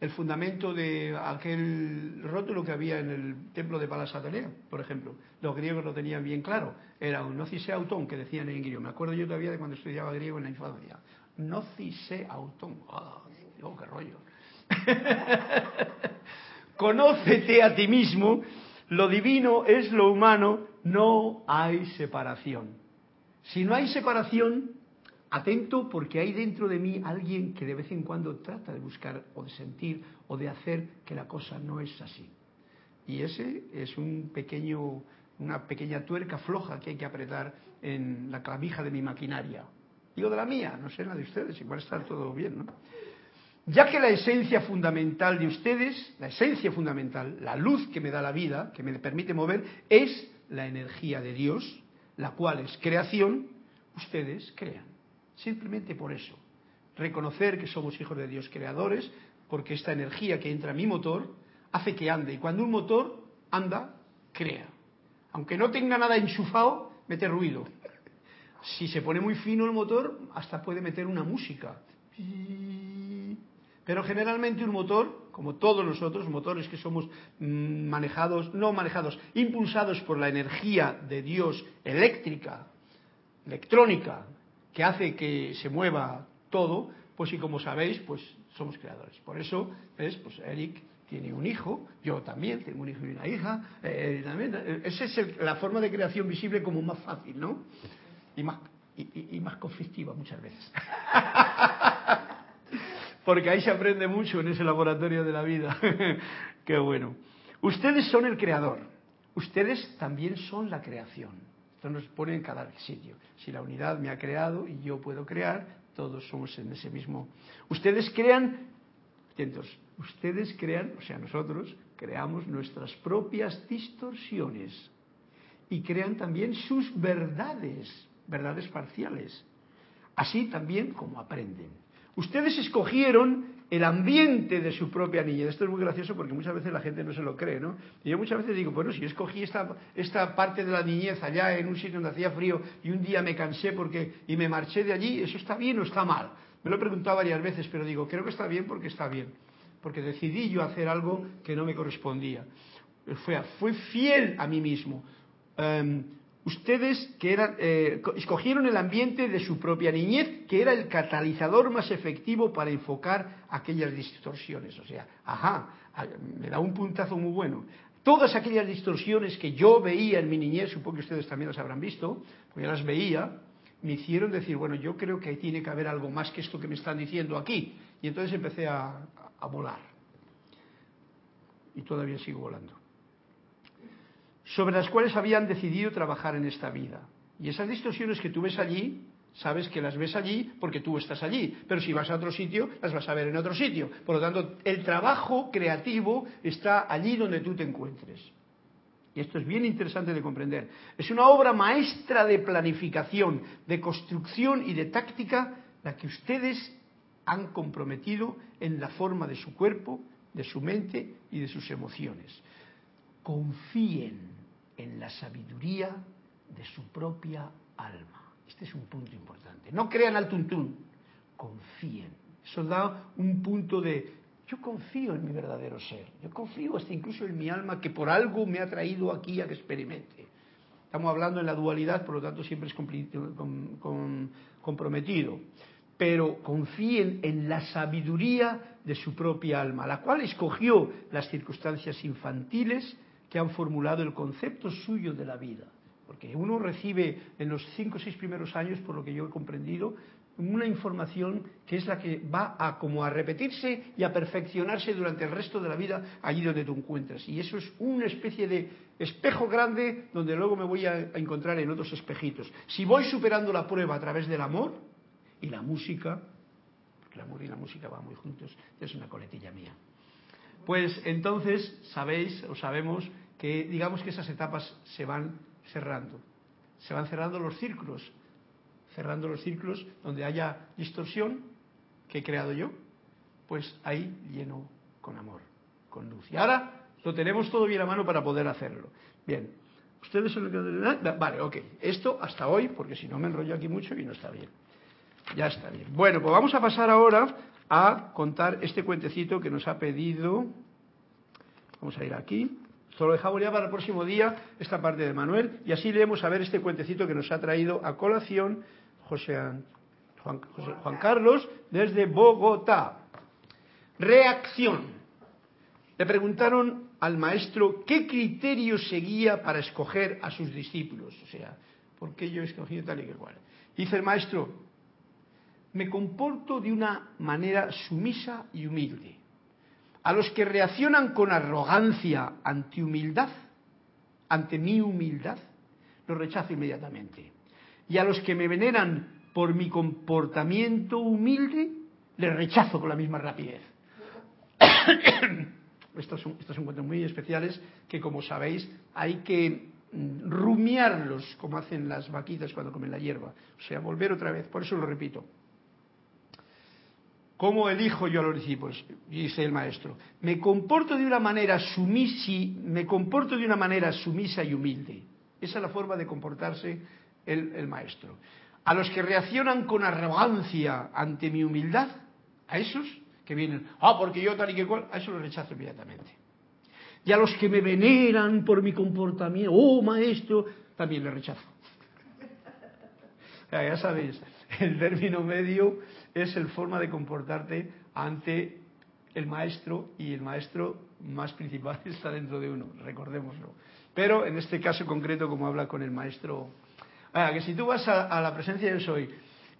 el fundamento de aquel rótulo que había en el templo de Palas Atenea, por ejemplo. Los griegos lo tenían bien claro. Era un nocise autón que decían en griego. Me acuerdo yo todavía de cuando estudiaba griego en la infancia. Nocise autón. oh, qué rollo! Conócete a ti mismo. Lo divino es lo humano. No hay separación. Si no hay separación, atento porque hay dentro de mí alguien que de vez en cuando trata de buscar o de sentir o de hacer que la cosa no es así. Y ese es un pequeño, una pequeña tuerca floja que hay que apretar en la clavija de mi maquinaria. Digo de la mía, no sé la de ustedes, igual está todo bien, ¿no? Ya que la esencia fundamental de ustedes, la esencia fundamental, la luz que me da la vida, que me permite mover, es la energía de Dios, la cual es creación, ustedes crean. Simplemente por eso. Reconocer que somos hijos de Dios creadores, porque esta energía que entra en mi motor hace que ande. Y cuando un motor anda, crea. Aunque no tenga nada enchufado, mete ruido. Si se pone muy fino el motor, hasta puede meter una música. Pero generalmente un motor, como todos nosotros, motores que somos mm, manejados, no manejados, impulsados por la energía de Dios eléctrica, electrónica, que hace que se mueva todo, pues y como sabéis, pues somos creadores. Por eso, ¿ves? Pues Eric tiene un hijo, yo también tengo un hijo y una hija, eh, eh, esa es la forma de creación visible como más fácil, ¿no? Y más, y, más conflictiva muchas veces. Porque ahí se aprende mucho en ese laboratorio de la vida. Qué bueno. Ustedes son el creador. Ustedes también son la creación. Esto nos pone en cada sitio. Si la unidad me ha creado y yo puedo crear, todos somos en ese mismo. Ustedes crean, ustedes crean, o sea, nosotros creamos nuestras propias distorsiones y crean también sus verdades, verdades parciales. Así también como aprenden. Ustedes escogieron el ambiente de su propia niñez. Esto es muy gracioso porque muchas veces la gente no se lo cree, ¿no? Y yo muchas veces digo, bueno, si escogí esta, esta parte de la niñez allá en un sitio donde hacía frío y un día me cansé porque y me marché de allí, ¿eso está bien o está mal? Me lo he preguntado varias veces, pero digo, creo que está bien porque está bien. Porque decidí yo hacer algo que no me correspondía. Fue, fue fiel a mí mismo. Em, ustedes que eran, eh, escogieron el ambiente de su propia niñez, que era el catalizador más efectivo para enfocar aquellas distorsiones. O sea, ajá, me da un puntazo muy bueno. todas aquellas distorsiones que yo veía en mi niñez, supongo que ustedes también las habrán visto, porque las veía, me hicieron decir, bueno, yo creo que tiene que haber algo más que esto que me están diciendo aquí. Y entonces empecé a volar. Y todavía sigo volando. Sobre las cuales habían decidido trabajar en esta vida. Y esas distorsiones que tú ves allí, sabes que las ves allí porque tú estás allí. Pero si vas a otro sitio, las vas a ver en otro sitio. Por lo tanto, el trabajo creativo está allí donde tú te encuentres. Y esto es bien interesante de comprender. Es una obra maestra de planificación, de construcción y de táctica la que ustedes han comprometido en la forma de su cuerpo, de su mente y de sus emociones. Confíen en la sabiduría de su propia alma. Este es un punto importante. No crean al tuntún, confíen. Eso da un punto de yo confío en mi verdadero ser, yo confío hasta incluso en mi alma que por algo me ha traído aquí a que experimente. Estamos hablando en la dualidad, por lo tanto siempre es comprometido. Pero confíen en la sabiduría de su propia alma, la cual escogió las circunstancias infantiles que han formulado el concepto suyo de la vida. Porque uno recibe en los cinco o seis primeros años, por lo que yo he comprendido, una información que es la que va a como a repetirse y a perfeccionarse durante el resto de la vida allí donde tú encuentras. Y eso es una especie de espejo grande donde luego me voy a, encontrar en otros espejitos. Si voy superando la prueba a través del amor y la música, porque el amor y la música van muy juntos, es una coletilla mía. Pues entonces sabéis o sabemos que digamos que esas etapas se van cerrando. Se van cerrando los círculos, cerrando los círculos donde haya distorsión que he creado yo, pues ahí lleno con amor, con luz. Y ahora lo tenemos todo bien a mano para poder hacerlo. Bien, ustedes son que... Vale, ok. Esto hasta hoy, porque si no me enrollo aquí mucho y no está bien. Ya está bien. Bueno, pues vamos a pasar ahora a contar este cuentecito que nos ha pedido. Vamos a ir aquí. Esto lo dejamos ya para el próximo día, esta parte de Manuel, y así leemos a ver este cuentecito que nos ha traído a colación José, Juan, Juan Carlos desde Bogotá. Reacción. Le preguntaron al maestro qué criterio seguía para escoger a sus discípulos. O sea, ¿por qué yo he escogido tal y que cual? Dice el maestro, me comporto de una manera sumisa y humilde a los que reaccionan con arrogancia ante humildad, ante mi humildad, los rechazo inmediatamente. Y a los que me veneran por mi comportamiento humilde, les rechazo con la misma rapidez. estos, son, estos son cuentos muy especiales que, como sabéis, hay que mm, rumiarlos como hacen las vaquitas cuando comen la hierba. O sea, volver otra vez. Por eso lo repito. ¿Cómo elijo yo a los discípulos? Dice el maestro. Me comporto de una manera sumisa y humilde. Esa es la forma de comportarse el, maestro. A los que reaccionan con arrogancia ante mi humildad, a esos que vienen, ah, porque yo tal y que cual, a eso los rechazo inmediatamente. Y a los que me veneran por mi comportamiento, oh maestro, también les rechazo. ya sabéis, el término medio es el forma de comportarte ante el maestro y el maestro más principal está dentro de uno, recordémoslo. Pero en este caso concreto, como habla con el maestro, que si tú vas a, la presencia de soy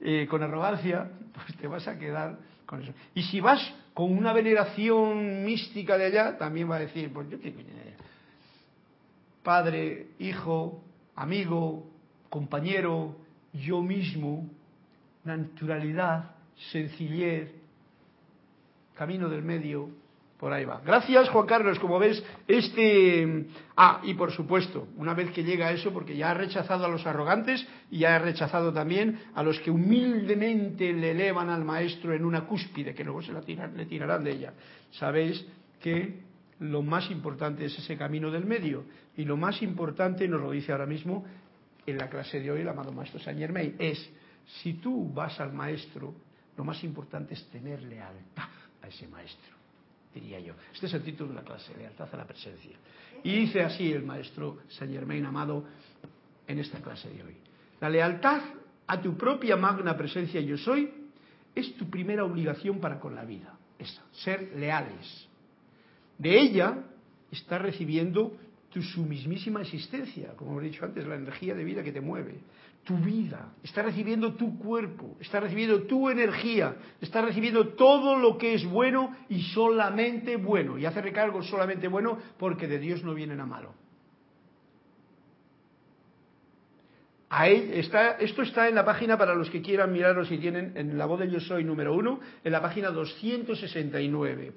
eh, con arrogancia, pues te vas a quedar con eso. Y si vas con una veneración mística de allá, también va a decir, pues yo qué Padre, hijo, amigo, compañero, yo mismo, naturalidad, sencillez, camino del medio, por ahí va. Gracias, Juan Carlos. Como ves, este. Ah, y por supuesto, una vez que llega a eso, porque ya ha rechazado a los arrogantes y ya ha rechazado también a los que humildemente le elevan al maestro en una cúspide, que luego se la le tirarán de ella. Sabéis que lo más importante es ese camino del medio. Y lo más importante, nos lo dice ahora mismo en la clase de hoy el amado maestro Saint Germain, es si tú vas al maestro lo más importante es tener lealtad a ese maestro, diría yo. Este es el título de la clase, lealtad a la presencia. Y dice así el maestro Saint Germain Amado en esta clase de hoy. La lealtad a tu propia magna presencia yo soy es tu primera obligación para con la vida. Esa, ser leales. De ella está recibiendo tu, su mismísima existencia, como he dicho antes, la energía de vida que te mueve, tu vida, está recibiendo tu cuerpo, está recibiendo tu energía, está recibiendo todo lo que es bueno y solamente bueno. Y hace recargo solamente bueno porque de Dios no viene a malo. esto está en la página para los que quieran mirarlo si tienen en la voz de Yo Soy número uno, en la página 269.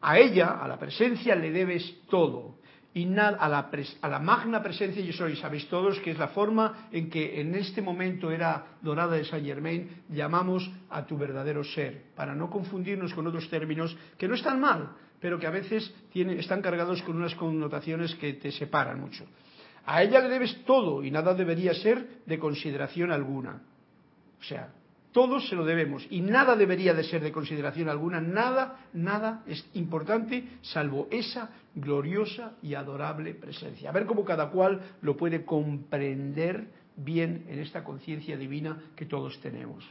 A ella, a la presencia, le debes todo. Y nada, a, la a la magna presencia Yo Soy, sabéis todos que es la forma en que en este momento era dorada de Saint Germain, llamamos a tu verdadero ser, para no confundirnos con otros términos que no están mal, pero que a veces tienen, están cargados con unas connotaciones que te separan mucho. A ella le debes todo y nada debería ser de consideración alguna. O sea, todos se lo debemos y nada debería de ser de consideración alguna, nada, nada es importante salvo esa gloriosa y adorable presencia. A ver cómo cada cual lo puede comprender bien en esta conciencia divina que todos tenemos.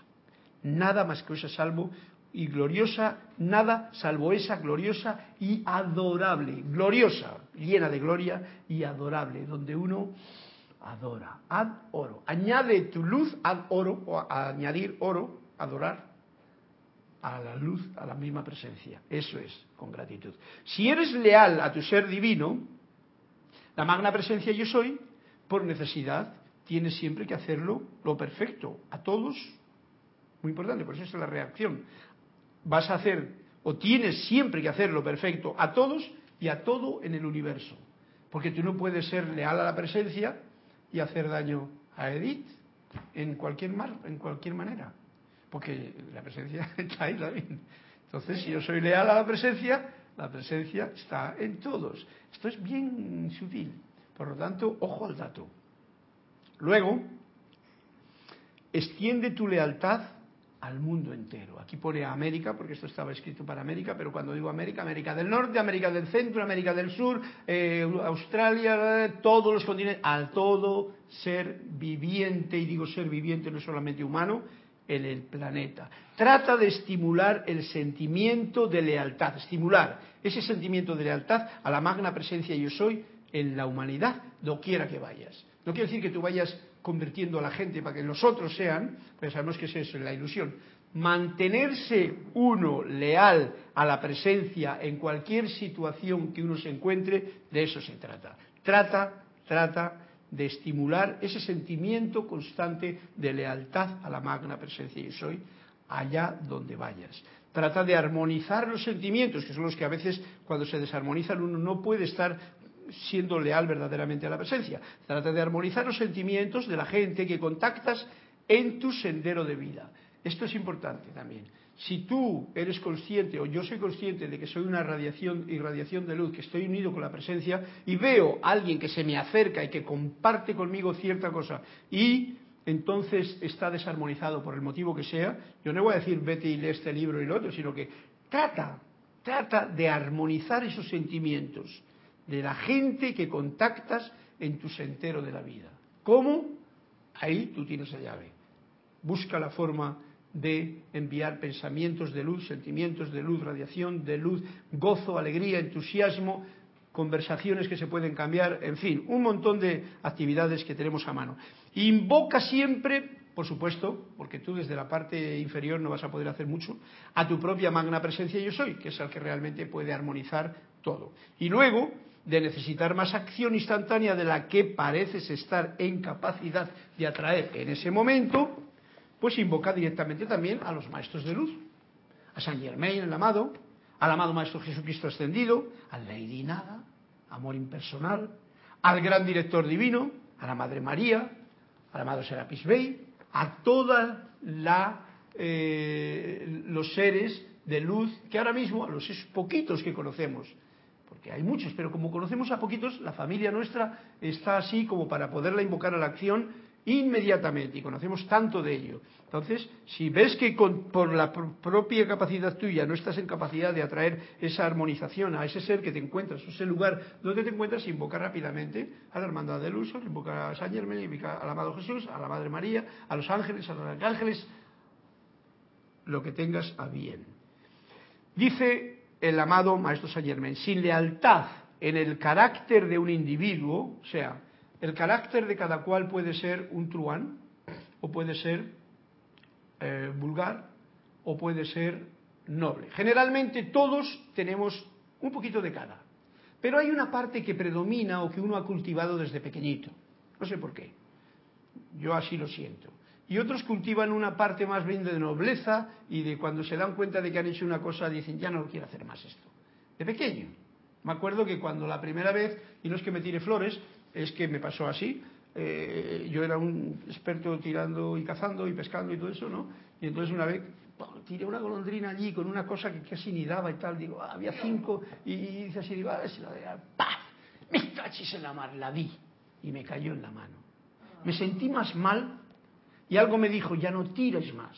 Nada más que esa salvo y gloriosa, nada salvo esa gloriosa y adorable, gloriosa, llena de gloria y adorable, donde uno adora, ad oro. Añade tu luz ad oro, o añadir oro, adorar a la luz, a la misma presencia. Eso es, con gratitud. Si eres leal a tu ser divino, la magna presencia yo soy, por necesidad, tienes siempre que hacerlo lo perfecto, a todos. Muy importante, por eso es la reacción vas a hacer o tienes siempre que hacer lo perfecto a todos y a todo en el universo. Porque tú no puedes ser leal a la presencia y hacer daño a Edith en cualquier, mar, en cualquier manera. Porque la presencia está ahí también. Entonces, si yo soy leal a la presencia, la presencia está en todos. Esto es bien sutil. Por lo tanto, ojo al dato. Luego, extiende tu lealtad al mundo entero. Aquí pone América, porque esto estaba escrito para América, pero cuando digo América, América del Norte, América del Centro, América del Sur, eh, Australia, todos los continentes, al todo ser viviente, y digo ser viviente no solamente humano, en el planeta. Trata de estimular el sentimiento de lealtad, estimular ese sentimiento de lealtad a la magna presencia yo soy en la humanidad, quiera que vayas. No quiere decir que tú vayas convirtiendo a la gente para que los otros sean, pues sabemos que es eso, la ilusión. Mantenerse uno leal a la presencia en cualquier situación que uno se encuentre, de eso se trata. Trata, trata de estimular ese sentimiento constante de lealtad a la magna presencia yo soy allá donde vayas. Trata de armonizar los sentimientos, que son los que a veces cuando se desarmonizan uno no puede estar siendo leal verdaderamente a la presencia. Trata de armonizar los sentimientos de la gente que contactas en tu sendero de vida. Esto es importante también. Si tú eres consciente o yo soy consciente de que soy una radiación y radiación de luz, que estoy unido con la presencia y veo a alguien que se me acerca y que comparte conmigo cierta cosa y entonces está desarmonizado por el motivo que sea, yo no voy a decir vete y lee este libro y lo otro, sino que trata, trata de armonizar esos sentimientos de la gente que contactas en tu sendero de la vida. ¿Cómo? Ahí tú tienes la llave. Busca la forma de enviar pensamientos de luz, sentimientos de luz, radiación de luz, gozo, alegría, entusiasmo, conversaciones que se pueden cambiar, en fin, un montón de actividades que tenemos a mano. Invoca siempre, por supuesto, porque tú desde la parte inferior no vas a poder hacer mucho, a tu propia magna presencia yo soy, que es el que realmente puede armonizar todo. Y luego, de necesitar más acción instantánea de la que pareces estar en capacidad de atraer en ese momento, pues invoca directamente también a los maestros de luz, a San Germain, el amado, al amado Maestro Jesucristo ascendido, al Lady Nada, amor impersonal, al gran director divino, a la Madre María, al amado Serapis Bey, a todos eh, los seres de luz que ahora mismo, a los poquitos que conocemos, porque hay muchos, pero como conocemos a poquitos, la familia nuestra está así como para poderla invocar a la acción inmediatamente y conocemos tanto de ello. Entonces, si ves que por la propia capacidad tuya no estás en capacidad de atraer esa armonización a ese ser que te encuentras, a ese lugar donde te encuentras, invoca rápidamente a la Hermandad del Uso, invoca a San Germán, invoca al amado Jesús, a la Madre María, a los ángeles, a los arcángeles, lo que tengas a bien. Dice el amado Maestro Saint Germain, sin lealtad en el carácter de un individuo, o sea, el carácter de cada cual puede ser un truán, o puede ser eh, vulgar, o puede ser noble. Generalmente todos tenemos un poquito de cada. Pero hay una parte que predomina o que uno ha cultivado desde pequeñito. No sé por qué. Yo así lo siento. Y otros cultivan una parte más bien de nobleza y de cuando se dan cuenta de que han hecho una cosa dicen, ya no quiero hacer más esto. De pequeño. Me acuerdo que cuando la primera vez, y no es que me tire flores, es que me pasó así, eh, yo era un experto tirando y cazando y pescando y todo eso, ¿no? Y entonces una vez tiré una golondrina allí con una cosa que casi ni daba y tal, digo, ah, había cinco, y, dice así, digo, a ver si la de ¡paf! Me cachis en la mar, la di, y me cayó en la mano. Me sentí más mal y algo me dijo, ya no tires más.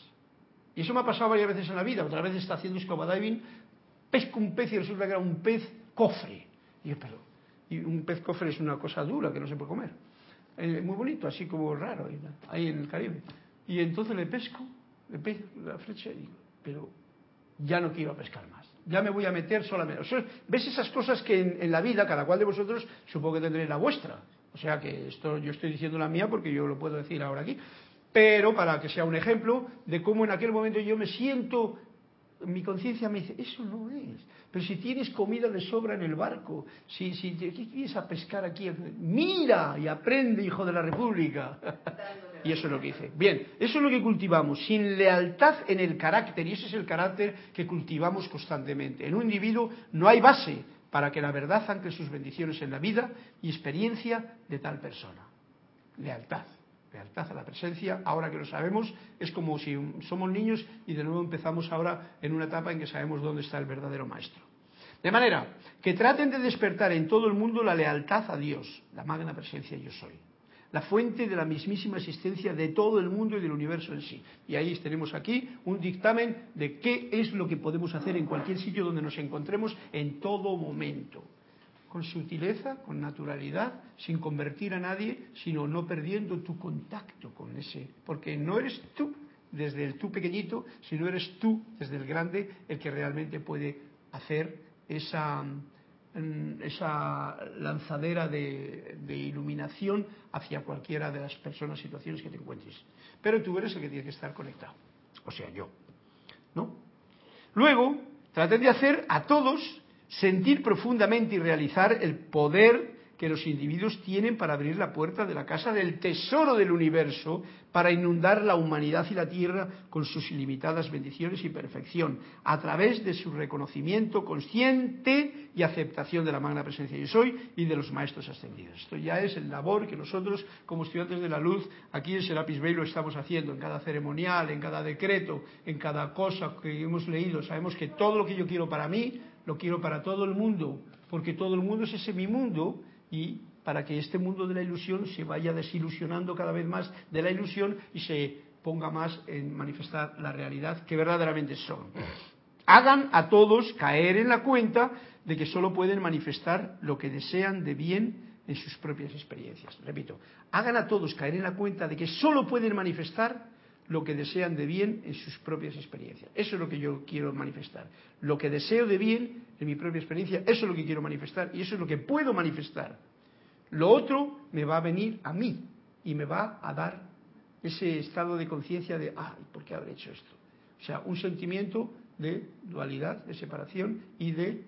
Y eso me ha pasado varias veces en la vida. Otra vez está haciendo scuba diving, pesco un pez y resulta que era un pez cofre. Y yo, pero, y un pez cofre es una cosa dura que no se puede comer. Eh, muy bonito, así como raro, ahí en el Caribe. Y entonces le pesco, le pesco la flecha y digo, pero ya no quiero pescar más. Ya me voy a meter solamente. ¿Ves esas cosas que en, la vida, cada cual de vosotros, supongo que tendréis la vuestra? O sea que esto yo estoy diciendo la mía porque yo lo puedo decir ahora aquí. Pero para que sea un ejemplo de cómo en aquel momento yo me siento mi conciencia me dice, eso no es. Pero si tienes comida de sobra en el barco, si, si ¿qué quieres a pescar aquí? Mira y aprende, hijo de la República. y eso es lo que dice. Bien, eso es lo que cultivamos, sin lealtad en el carácter, y ese es el carácter que cultivamos constantemente. En un individuo no hay base para que la verdad ancle sus bendiciones en la vida y experiencia de tal persona. Lealtad lealtad a la presencia, ahora que lo sabemos, es como si somos niños y de nuevo empezamos ahora en una etapa en que sabemos dónde está el verdadero maestro. De manera que traten de despertar en todo el mundo la lealtad a Dios, la magna presencia yo soy, la fuente de la mismísima existencia de todo el mundo y del universo en sí. Y ahí tenemos aquí un dictamen de qué es lo que podemos hacer en cualquier sitio donde nos encontremos en todo momento con sutileza, con naturalidad, sin convertir a nadie, sino no perdiendo tu contacto con ese, porque no eres tú desde el tú pequeñito, sino eres tú desde el grande el que realmente puede hacer esa, mm, esa lanzadera de, iluminación hacia cualquiera de las personas, situaciones que te encuentres. Pero tú eres el que tiene que estar conectado, o sea, yo, ¿no? Luego, traten de hacer a todos sentir profundamente y realizar el poder que los individuos tienen para abrir la puerta de la casa del tesoro del universo, para inundar la humanidad y la tierra con sus ilimitadas bendiciones y perfección, a través de su reconocimiento consciente y aceptación de la magna presencia yo soy y de los maestros ascendidos. Esto ya es el labor que nosotros, como estudiantes de la luz, aquí en Serapis Bay lo estamos haciendo, en cada ceremonial, en cada decreto, en cada cosa que hemos leído. Sabemos que todo lo que yo quiero para mí, lo quiero para todo el mundo, porque todo el mundo es ese mi mundo y para que este mundo de la ilusión se vaya desilusionando cada vez más de la ilusión y se ponga más en manifestar la realidad que verdaderamente son. Hagan a todos caer en la cuenta de que solo pueden manifestar lo que desean de bien en sus propias experiencias. Repito, hagan a todos caer en la cuenta de que solo pueden manifestar lo que desean de bien en sus propias experiencias. Eso es lo que yo quiero manifestar. Lo que deseo de bien en mi propia experiencia, eso es lo que quiero manifestar y eso es lo que puedo manifestar. Lo otro me va a venir a mí y me va a dar ese estado de conciencia de, ay, ¿por qué habré hecho esto? O sea, un sentimiento de dualidad, de separación y de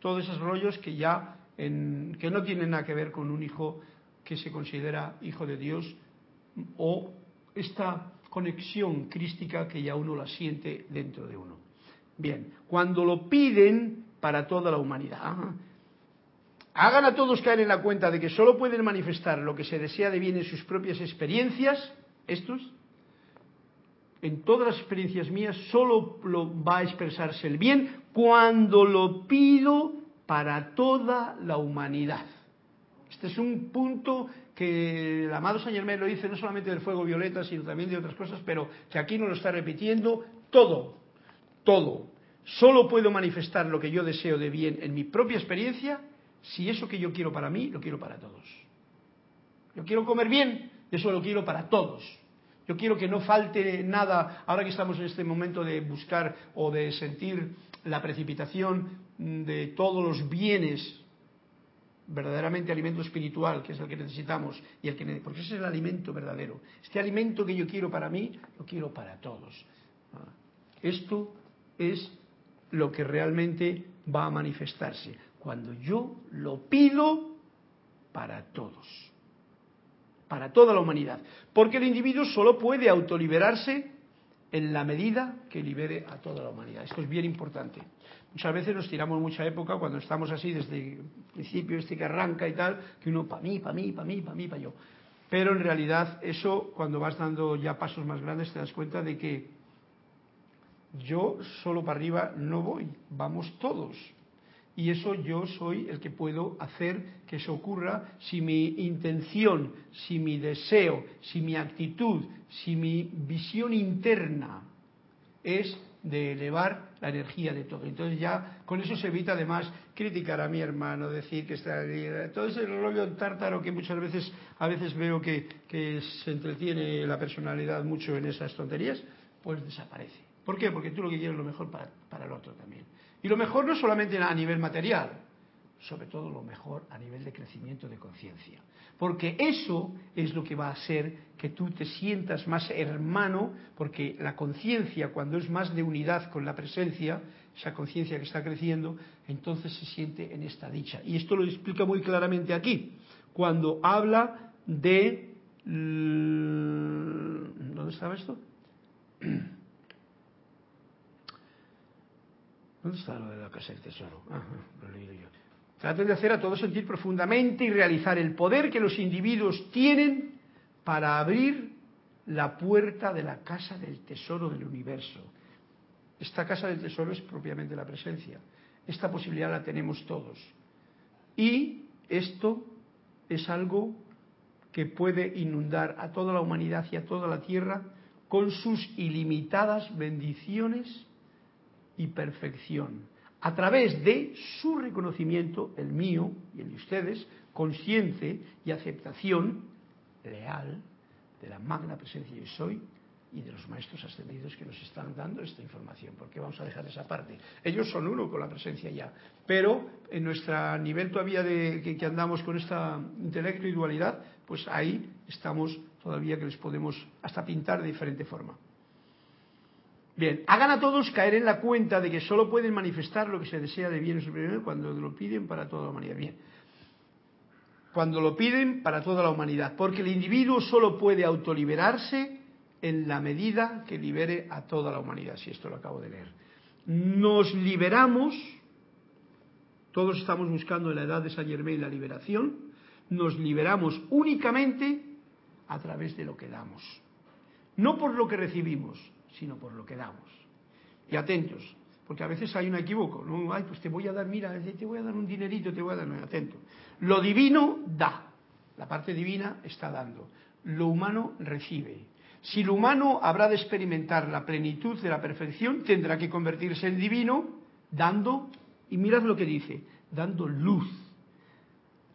todos esos rollos que ya en, que no tienen nada que ver con un hijo que se considera hijo de Dios o esta conexión crística que ya uno la siente dentro de uno. Bien, cuando lo piden para toda la humanidad, hagan a todos caer en la cuenta de que solo pueden manifestar lo que se desea de bien en sus propias experiencias, estos, en todas las experiencias mías solo lo va a expresarse el bien cuando lo pido para toda la humanidad. Este es un punto que el amado Saint Germain lo dice no solamente del fuego violeta, sino también de otras cosas, pero que aquí nos lo está repitiendo todo, todo. Solo puedo manifestar lo que yo deseo de bien en mi propia experiencia si eso que yo quiero para mí, lo quiero para todos. Yo quiero comer bien, eso lo quiero para todos. Yo quiero que no falte nada, ahora que estamos en este momento de buscar o de sentir la precipitación de todos los bienes verdaderamente alimento espiritual, que es el que necesitamos, y el que porque ese es el alimento verdadero. Este alimento que yo quiero para mí, lo quiero para todos. Ah, esto es lo que realmente va a manifestarse cuando yo lo pido para todos, para toda la humanidad, porque el individuo solo puede autoliberarse en la medida que libere a toda la humanidad. Esto es bien importante. Muchas veces nos tiramos mucha época cuando estamos así desde el principio, este que arranca y tal, que uno para mí, para mí, para mí, para mí, para yo. Pero en realidad eso, cuando vas dando ya pasos más grandes, te das cuenta de que yo solo para arriba no voy, vamos todos. Y eso yo soy el que puedo hacer que eso ocurra si mi intención, si mi deseo, si mi actitud, si mi visión interna es de elevar la energía de todo. Entonces ya con eso se evita además criticar a mi hermano, decir que está todo ese rollo tártaro que muchas veces a veces veo que, que se entretiene la personalidad mucho en esas tonterías, pues desaparece. ¿Por qué? Porque tú lo que quieres es lo mejor para, para el otro también. Y lo mejor no solamente a nivel material, sobre todo lo mejor a nivel de crecimiento de conciencia. Porque eso es lo que va a hacer que tú te sientas más hermano, porque la conciencia, cuando es más de unidad con la presencia, esa conciencia que está creciendo, entonces se siente en esta dicha. Y esto lo explica muy claramente aquí, cuando habla de... ¿Dónde estaba esto? ¿Dónde está lo de la casa del tesoro? Ah, lo he leído yo. Traten de hacer a todos sentir profundamente y realizar el poder que los individuos tienen para abrir la puerta de la casa del tesoro del universo. Esta casa del tesoro es propiamente la presencia. Esta posibilidad la tenemos todos. Y esto es algo que puede inundar a toda la humanidad y a toda la tierra con sus ilimitadas bendiciones y perfección, a través de su reconocimiento, el mío y el de ustedes, consciente y aceptación leal de la magna presencia yo soy y de los maestros ascendidos que nos están dando esta información, porque vamos a dejar esa parte. Ellos son uno con la presencia ya, pero en nuestro nivel todavía de que, andamos con esta intelecto y dualidad, pues ahí estamos todavía que les podemos hasta pintar de diferente forma. Bien, hagan a todos caer en la cuenta de que solo pueden manifestar lo que se desea de bien superior cuando lo piden para toda la humanidad. Bien, cuando lo piden para toda la humanidad, porque el individuo solo puede autoliberarse en la medida que libere a toda la humanidad, si esto lo acabo de leer. Nos liberamos, todos estamos buscando en la edad de San Germain la liberación, nos liberamos únicamente a través de lo que damos, no por lo que recibimos, sino por lo que damos. Y atentos, porque a veces hay un equívoco, ¿no? Ay, pues te voy a dar, mira, te voy a dar un dinerito, te voy a dar, no, atento. Lo divino da, la parte divina está dando, lo humano recibe. Si lo humano habrá de experimentar la plenitud de la perfección, tendrá que convertirse en divino dando, y mirad lo que dice, dando luz,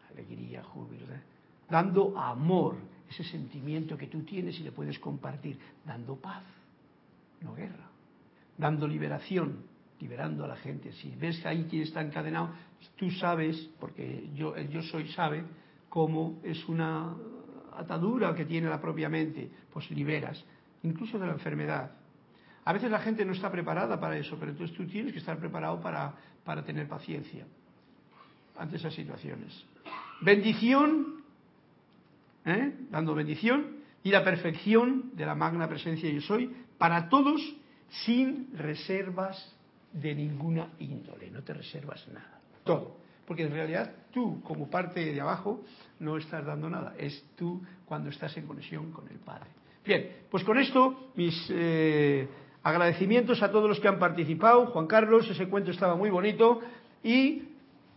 alegría, júbilo, ¿eh? dando amor, ese sentimiento que tú tienes y le puedes compartir, dando paz no guerra, dando liberación, liberando a la gente. Si ves hay quien está encadenado, tú sabes, porque yo, el yo soy sabe cómo es una atadura que tiene la propia mente, pues liberas, incluso de la enfermedad. A veces la gente no está preparada para eso, pero entonces tú tienes que estar preparado para, para tener paciencia ante esas situaciones. Bendición, ¿eh? dando bendición, y la perfección de la magna presencia yo soy para todos sin reservas de ninguna índole, no te reservas nada, todo. Porque en realidad tú, como parte de abajo, no estás dando nada, es tú cuando estás en conexión con el Padre. Bien, pues con esto mis eh, agradecimientos a todos los que han participado. Juan Carlos, ese cuento estaba muy bonito y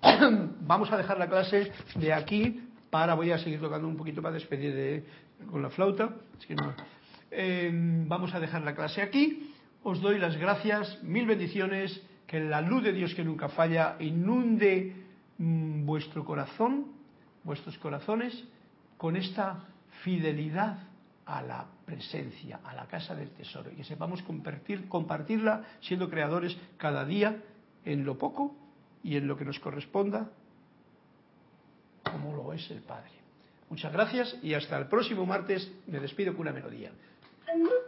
vamos a dejar la clase de aquí para, voy a seguir tocando un poquito para despedir de, con la flauta, es que no, Em, vamos a dejar la clase aquí. Os doy las gracias, mil bendiciones, que la luz de Dios que nunca falla inunde mm, vuestro corazón, vuestros corazones, con esta fidelidad a la presencia, a la casa del tesoro, y que sepamos compartir, compartirla siendo creadores cada día en lo poco y en lo que nos corresponda es el Padre. Muchas gracias y hasta el próximo martes me despido con una melodía. Bye.